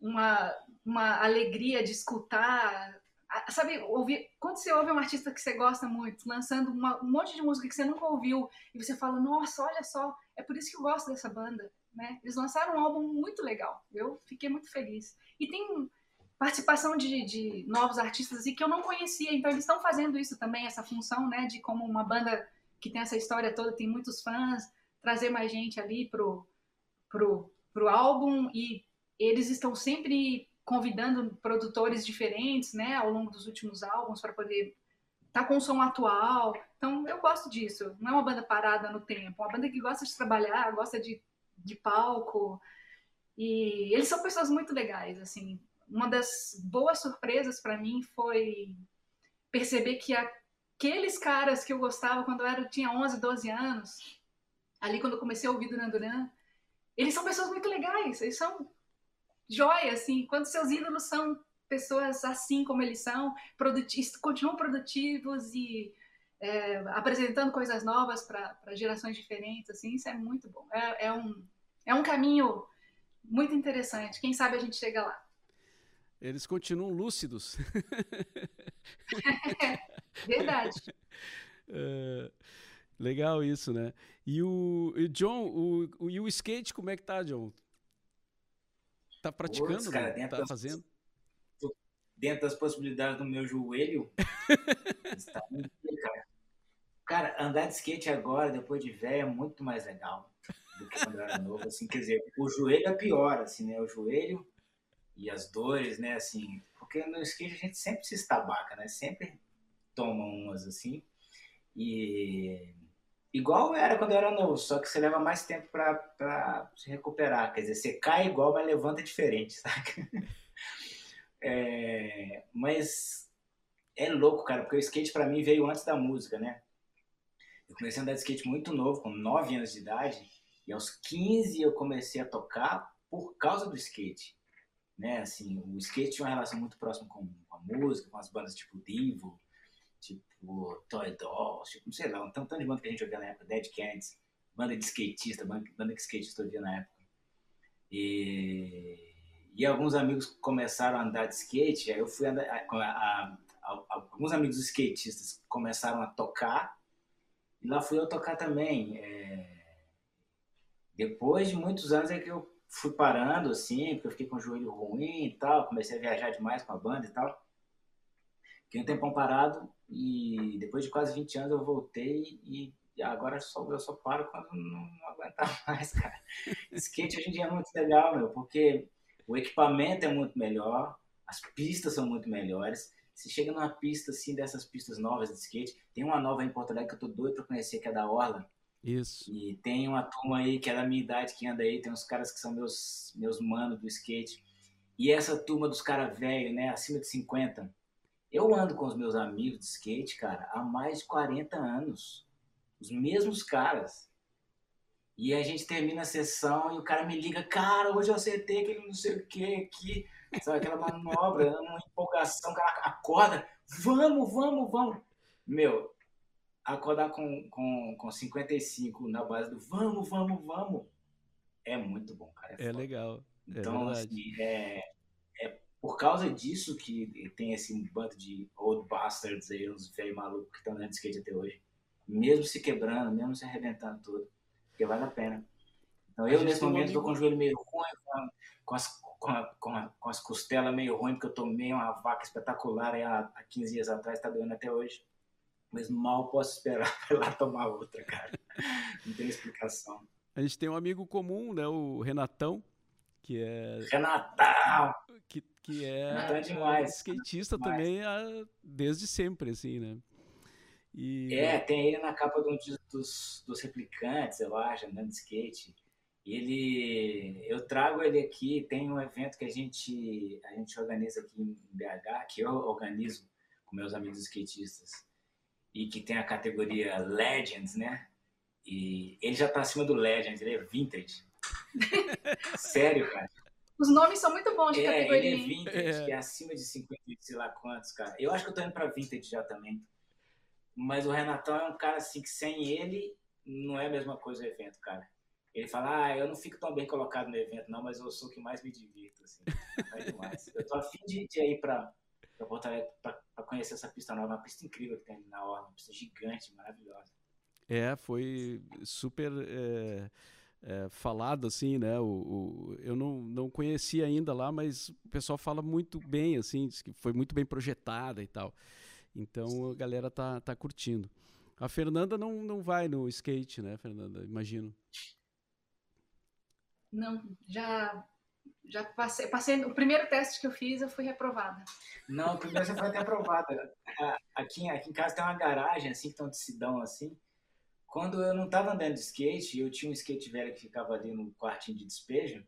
uma, uma alegria de escutar. Sabe, ouvir, quando você ouve um artista que você gosta muito, lançando uma, um monte de música que você nunca ouviu, e você fala, nossa, olha só, é por isso que eu gosto dessa banda. Né? Eles lançaram um álbum muito legal. Eu fiquei muito feliz. E tem participação de, de novos artistas e que eu não conhecia. Então eles estão fazendo isso também, essa função, né, de como uma banda que tem essa história toda, tem muitos fãs, trazer mais gente ali pro pro pro álbum e eles estão sempre convidando produtores diferentes, né, ao longo dos últimos álbuns para poder estar tá com o som atual. Então eu gosto disso. Não é uma banda parada no tempo, é uma banda que gosta de trabalhar, gosta de de palco. E eles são pessoas muito legais, assim. Uma das boas surpresas para mim foi perceber que aqueles caras que eu gostava quando eu era, tinha 11, 12 anos, ali quando eu comecei a ouvir Duran Duran, eles são pessoas muito legais, eles são joia, assim, quando seus ídolos são pessoas assim como eles são, produtivos, continuam produtivos e é, apresentando coisas novas para gerações diferentes, assim, isso é muito bom. É, é, um, é um caminho muito interessante. Quem sabe a gente chega lá. Eles continuam lúcidos. Verdade. É, legal isso, né? E o e John, o, o, e o skate, como é que tá, John? Tá praticando? Poxa, cara, né? Tá das, fazendo? Dentro das possibilidades do meu joelho, está muito cara. Cara, andar de skate agora, depois de velho, é muito mais legal do que quando eu era novo. Assim, quer dizer, o joelho é pior, assim, né? O joelho e as dores, né? Assim, porque no skate a gente sempre se estabaca, né? Sempre toma umas assim. E igual era quando eu era novo, só que você leva mais tempo para se recuperar. Quer dizer, você cai igual, mas levanta diferente, saca? É, mas é louco, cara, porque o skate para mim veio antes da música, né? Eu comecei a andar de skate muito novo, com 9 anos de idade, e aos 15 eu comecei a tocar por causa do skate. Né? Assim, o skate tinha uma relação muito próxima com a música, com as bandas tipo Divo, tipo Toy Dolls, tipo, sei lá, um tanto de banda que a gente ouvia na época, Dead Cats, banda de skatista, banda, banda que skatista ouvia na época. E, e alguns amigos começaram a andar de skate, aí eu fui andar, a, a, a, alguns amigos skatistas começaram a tocar e lá fui eu tocar também. É... Depois de muitos anos é que eu fui parando, assim, porque eu fiquei com o joelho ruim e tal, comecei a viajar demais com a banda e tal. Fiquei um tempão parado e depois de quase 20 anos eu voltei e agora só, eu só paro quando não, não aguentar mais, cara. Skate hoje em dia é muito legal, meu, porque o equipamento é muito melhor, as pistas são muito melhores, você chega numa pista assim, dessas pistas novas de skate, tem uma nova em Porto Alegre que eu tô doido pra conhecer, que é da Orla. Isso. E tem uma turma aí que é da minha idade que anda aí, tem uns caras que são meus, meus manos do skate. E essa turma dos caras velhos, né, acima de 50. Eu ando com os meus amigos de skate, cara, há mais de 40 anos. Os mesmos caras. E a gente termina a sessão e o cara me liga, cara, hoje eu acertei aquele não sei o que aqui. Sabe, aquela manobra, uma empolgação, cara, acorda, vamos, vamos, vamos. Meu, acordar com, com, com 55 na base do vamos, vamos, vamos, é muito bom, cara. É, é legal. É então, é assim, é, é por causa disso que tem esse bando de old bastards aí, uns velhos malucos que estão andando de skate até hoje. Mesmo se quebrando, mesmo se arrebentando tudo. Porque vale a pena. Então, eu, nesse momento, estou com o joelho meio ruim, com as com, a, com, a, com, as costelas meio ruim, porque eu tomei uma vaca espetacular aí há, há 15 dias atrás, tá doendo até hoje. Mas mal posso esperar pra lá tomar outra, cara. Não tem explicação. A gente tem um amigo comum, né? O Renatão, que é. Renatão! Que é, então é demais, skatista demais. também a, desde sempre, assim, né? E... É, tem ele na capa de um dos, dos replicantes, eu acho, andando de skate. Ele, eu trago ele aqui, tem um evento que a gente, a gente organiza aqui em BH, que eu organizo com meus amigos skatistas, e que tem a categoria Legends, né? E ele já tá acima do Legends, ele é vintage. Sério, cara. Os nomes são muito bons de é, categoria. Ele é vintage, é. que é acima de 50, sei lá quantos, cara. Eu acho que eu tô indo pra vintage já também. Mas o Renatão é um cara assim que sem ele não é a mesma coisa o evento, cara. Ele fala, ah, eu não fico tão bem colocado no evento, não, mas eu sou o que mais me divirto, assim. É demais. eu tô afim de, de ir pra, pra Porto Alegre pra, pra, conhecer essa pista nova, uma pista incrível que tem ali na Orla, uma pista gigante, maravilhosa. É, foi super é, é, falado, assim, né? O, o, eu não, não conhecia ainda lá, mas o pessoal fala muito bem, assim, diz que foi muito bem projetada e tal. Então a galera tá, tá curtindo. A Fernanda não, não vai no skate, né, Fernanda? Imagino. Não, já já passei, passei. O primeiro teste que eu fiz, eu fui reprovada. Não, o primeiro você foi até aprovada. Aqui, aqui em casa tem uma garagem, assim, que tem um decidão, assim. Quando eu não estava andando de skate, eu tinha um skate velho que ficava ali no quartinho de despejo.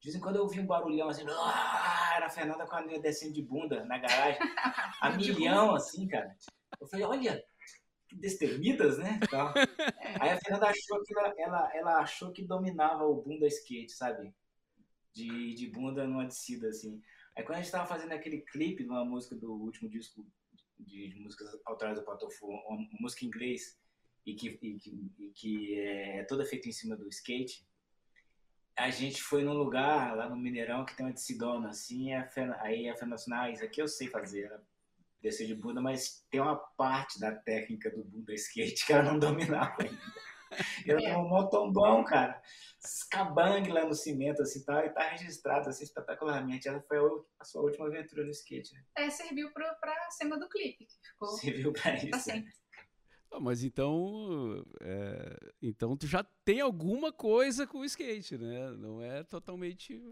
De vez em quando eu ouvi um barulhão assim, ah, era a Fernanda com a linha descendo de bunda na garagem, a milhão, assim, cara. Eu falei, olha, que destemidas, né? Então, aí a Fernanda achou que ela, ela, ela, achou que dominava o bunda skate, sabe? De, de bunda numa descida, assim. Aí quando a gente tava fazendo aquele clipe de uma música do último disco de, de músicas autorais do Patofu, uma música em inglês, e que, e que, e que é toda feita em cima do skate, a gente foi num lugar lá no Mineirão que tem uma decidona assim, a Fena, aí a Fernanda assim, ah, isso aqui eu sei fazer, ela desceu de bunda, mas tem uma parte da técnica do bunda skate que ela não dominava ainda. Ela é. um motombão, cara, escabangue lá no cimento, assim, tal, e tá registrado, assim, espetacularmente. Ela foi a, sua última aventura no skate, né? É, serviu pra, pra cena do clipe, que ficou... Serviu pra isso. Pra sempre. Ah, mas então, é, então tu já tem alguma coisa com o skate, né? Não é totalmente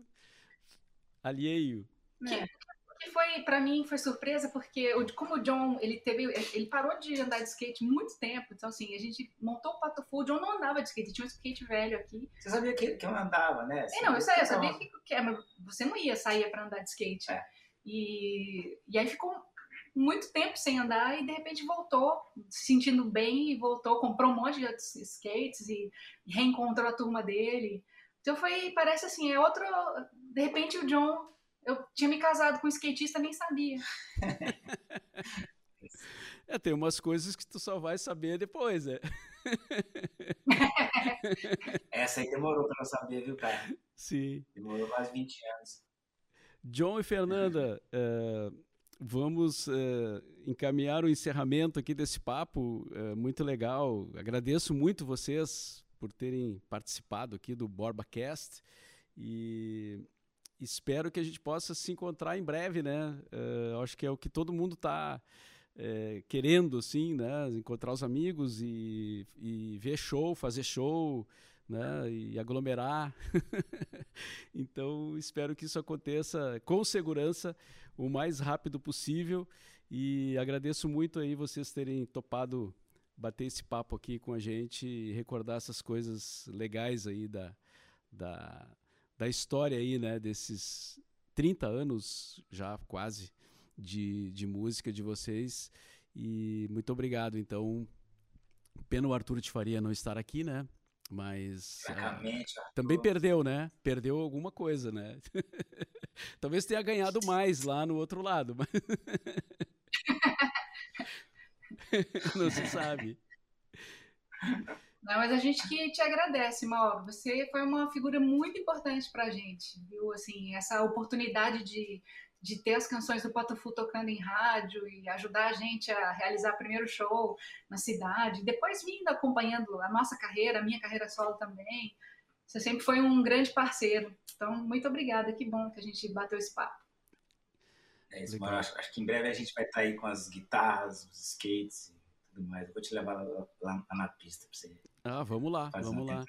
alheio. É. Que, foi para mim foi surpresa porque como o John ele teve ele parou de andar de skate muito tempo, então assim a gente montou o Pato Full, o John não andava de skate, tinha um skate velho aqui. Você sabia que, que eu andava, né? é, não, isso aí, eu sabia que, que é, mas você não ia sair para andar de skate. É. E, e aí ficou muito tempo sem andar e de repente voltou, se sentindo bem e voltou, comprou um monte de outros skates e reencontrou a turma dele. Então foi, parece assim, é outro. De repente o John, eu tinha me casado com um skatista, nem sabia. É, tem umas coisas que tu só vai saber depois, é. Essa aí demorou para eu saber, viu, cara? Sim. Demorou quase 20 anos. John e Fernanda, uh, vamos uh, encaminhar o encerramento aqui desse papo, uh, muito legal. Agradeço muito vocês por terem participado aqui do BorbaCast e espero que a gente possa se encontrar em breve, né? Uh, acho que é o que todo mundo está querendo, assim, né? Encontrar os amigos e, e ver show, fazer show, né, e aglomerar. então, espero que isso aconteça com segurança o mais rápido possível e agradeço muito aí vocês terem topado bater esse papo aqui com a gente e recordar essas coisas legais aí da, da, da história aí, né, desses 30 anos já quase de, de música de vocês e muito obrigado, então pena o Arthur de Faria não estar aqui, né, mas uh, também perdeu, né? Perdeu alguma coisa, né? Talvez tenha ganhado mais lá no outro lado, mas não se sabe. Não, mas a gente que te agradece, Mauro. Você foi uma figura muito importante para a gente, viu? Assim, essa oportunidade de de ter as canções do Patofu tocando em rádio e ajudar a gente a realizar o primeiro show na cidade, depois vindo acompanhando a nossa carreira, a minha carreira solo também. Você sempre foi um grande parceiro. Então, muito obrigada. Que bom que a gente bateu esse papo. É isso, mano. Acho, acho, que em breve a gente vai estar aí com as guitarras, os skates e tudo mais. Eu vou te levar lá, lá na pista para você. Ah, vamos lá, vamos lá.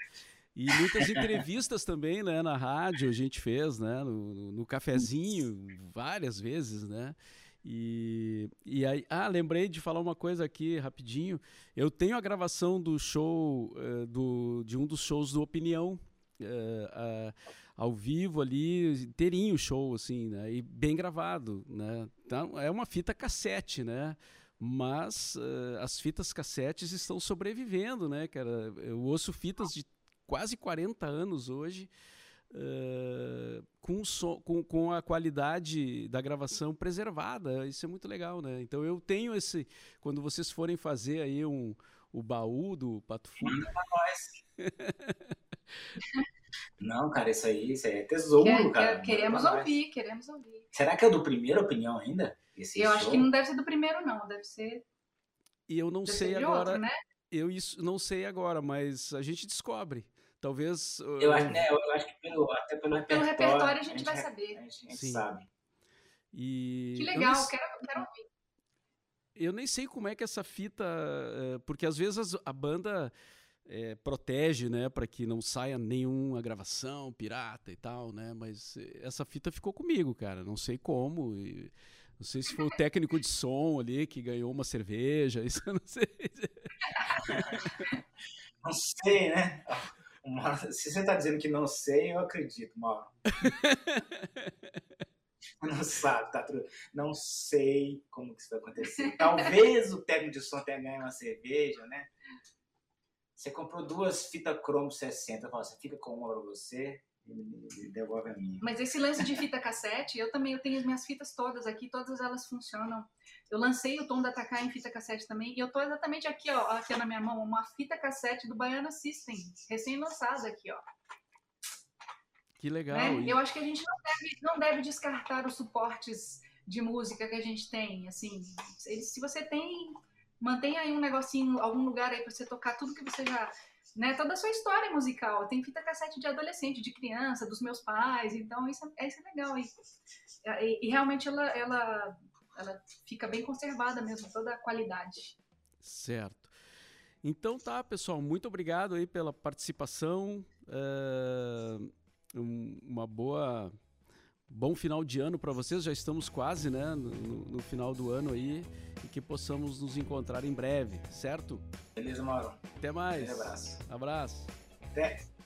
E muitas entrevistas também, né, na rádio a gente fez, né, no, no cafezinho, várias vezes, né. E, e aí, ah, lembrei de falar uma coisa aqui rapidinho. Eu tenho a gravação do show, uh, do, de um dos shows do Opinião, uh, uh, ao vivo ali, inteirinho o show, assim, né? E bem gravado, né? Então, é uma fita cassete, né? Mas as fitas cassetes estão sobrevivendo, né, cara? Eu ouço fitas de quase 40 anos hoje, uh, com, so, com, com a qualidade da gravação preservada. Isso é muito legal, né? Então eu tenho esse. Quando vocês forem fazer aí um, o baú do Pato Fundo. Não, cara, isso aí, isso aí é tesouro, quer, cara. queremos ouvir, queremos ouvir. Será que é do primeiro opinião ainda? Esse eu show? acho que não deve ser do primeiro, não. Deve ser. E eu não sei agora. Outro, né? Eu isso não sei agora, mas a gente descobre. Talvez. Eu, acho, né, eu acho que pelo, até pelo repertório. Pelo repertório a gente, a gente vai saber. A gente, a gente sabe. E que legal, nem, quero, quero ouvir. Eu nem sei como é que essa fita. Eh, porque às vezes a banda. É, protege, né, para que não saia nenhuma gravação pirata e tal, né? Mas essa fita ficou comigo, cara. Não sei como. E, não sei se foi o técnico de som ali que ganhou uma cerveja. Isso eu não sei. não sei, né? se você está dizendo que não sei, eu acredito, Mauro. não sabe, tá tudo. Não sei como que isso vai acontecer. Talvez o técnico de som tenha ganho uma cerveja, né? Você comprou duas fitas cromo 60, fala, você fica com uma para você, e devolve a minha. Mas esse lance de fita cassete, eu também eu tenho as minhas fitas todas aqui, todas elas funcionam. Eu lancei o Tom da Takai em fita cassete também, e eu tô exatamente aqui, ó, aqui na minha mão, uma fita cassete do Baiana System, recém-lançada aqui, ó. Que legal. Né? Eu acho que a gente não deve, não deve descartar os suportes de música que a gente tem, assim, se você tem, mantenha aí um negocinho, algum lugar aí para você tocar tudo que você já né, toda a sua história musical. Tem fita cassete de adolescente, de criança, dos meus pais, então isso, é, isso é legal. E, e, e, realmente ela, ela, ela fica bem conservada mesmo, toda a qualidade. Certo. Então tá, pessoal, muito obrigado aí pela participação. É, uma boa bom final de ano para vocês. Já estamos quase, né, no, no, final do ano aí e que possamos nos encontrar em breve, certo? Beleza, Mauro. Até mais. Um abraço. Abraço. Até.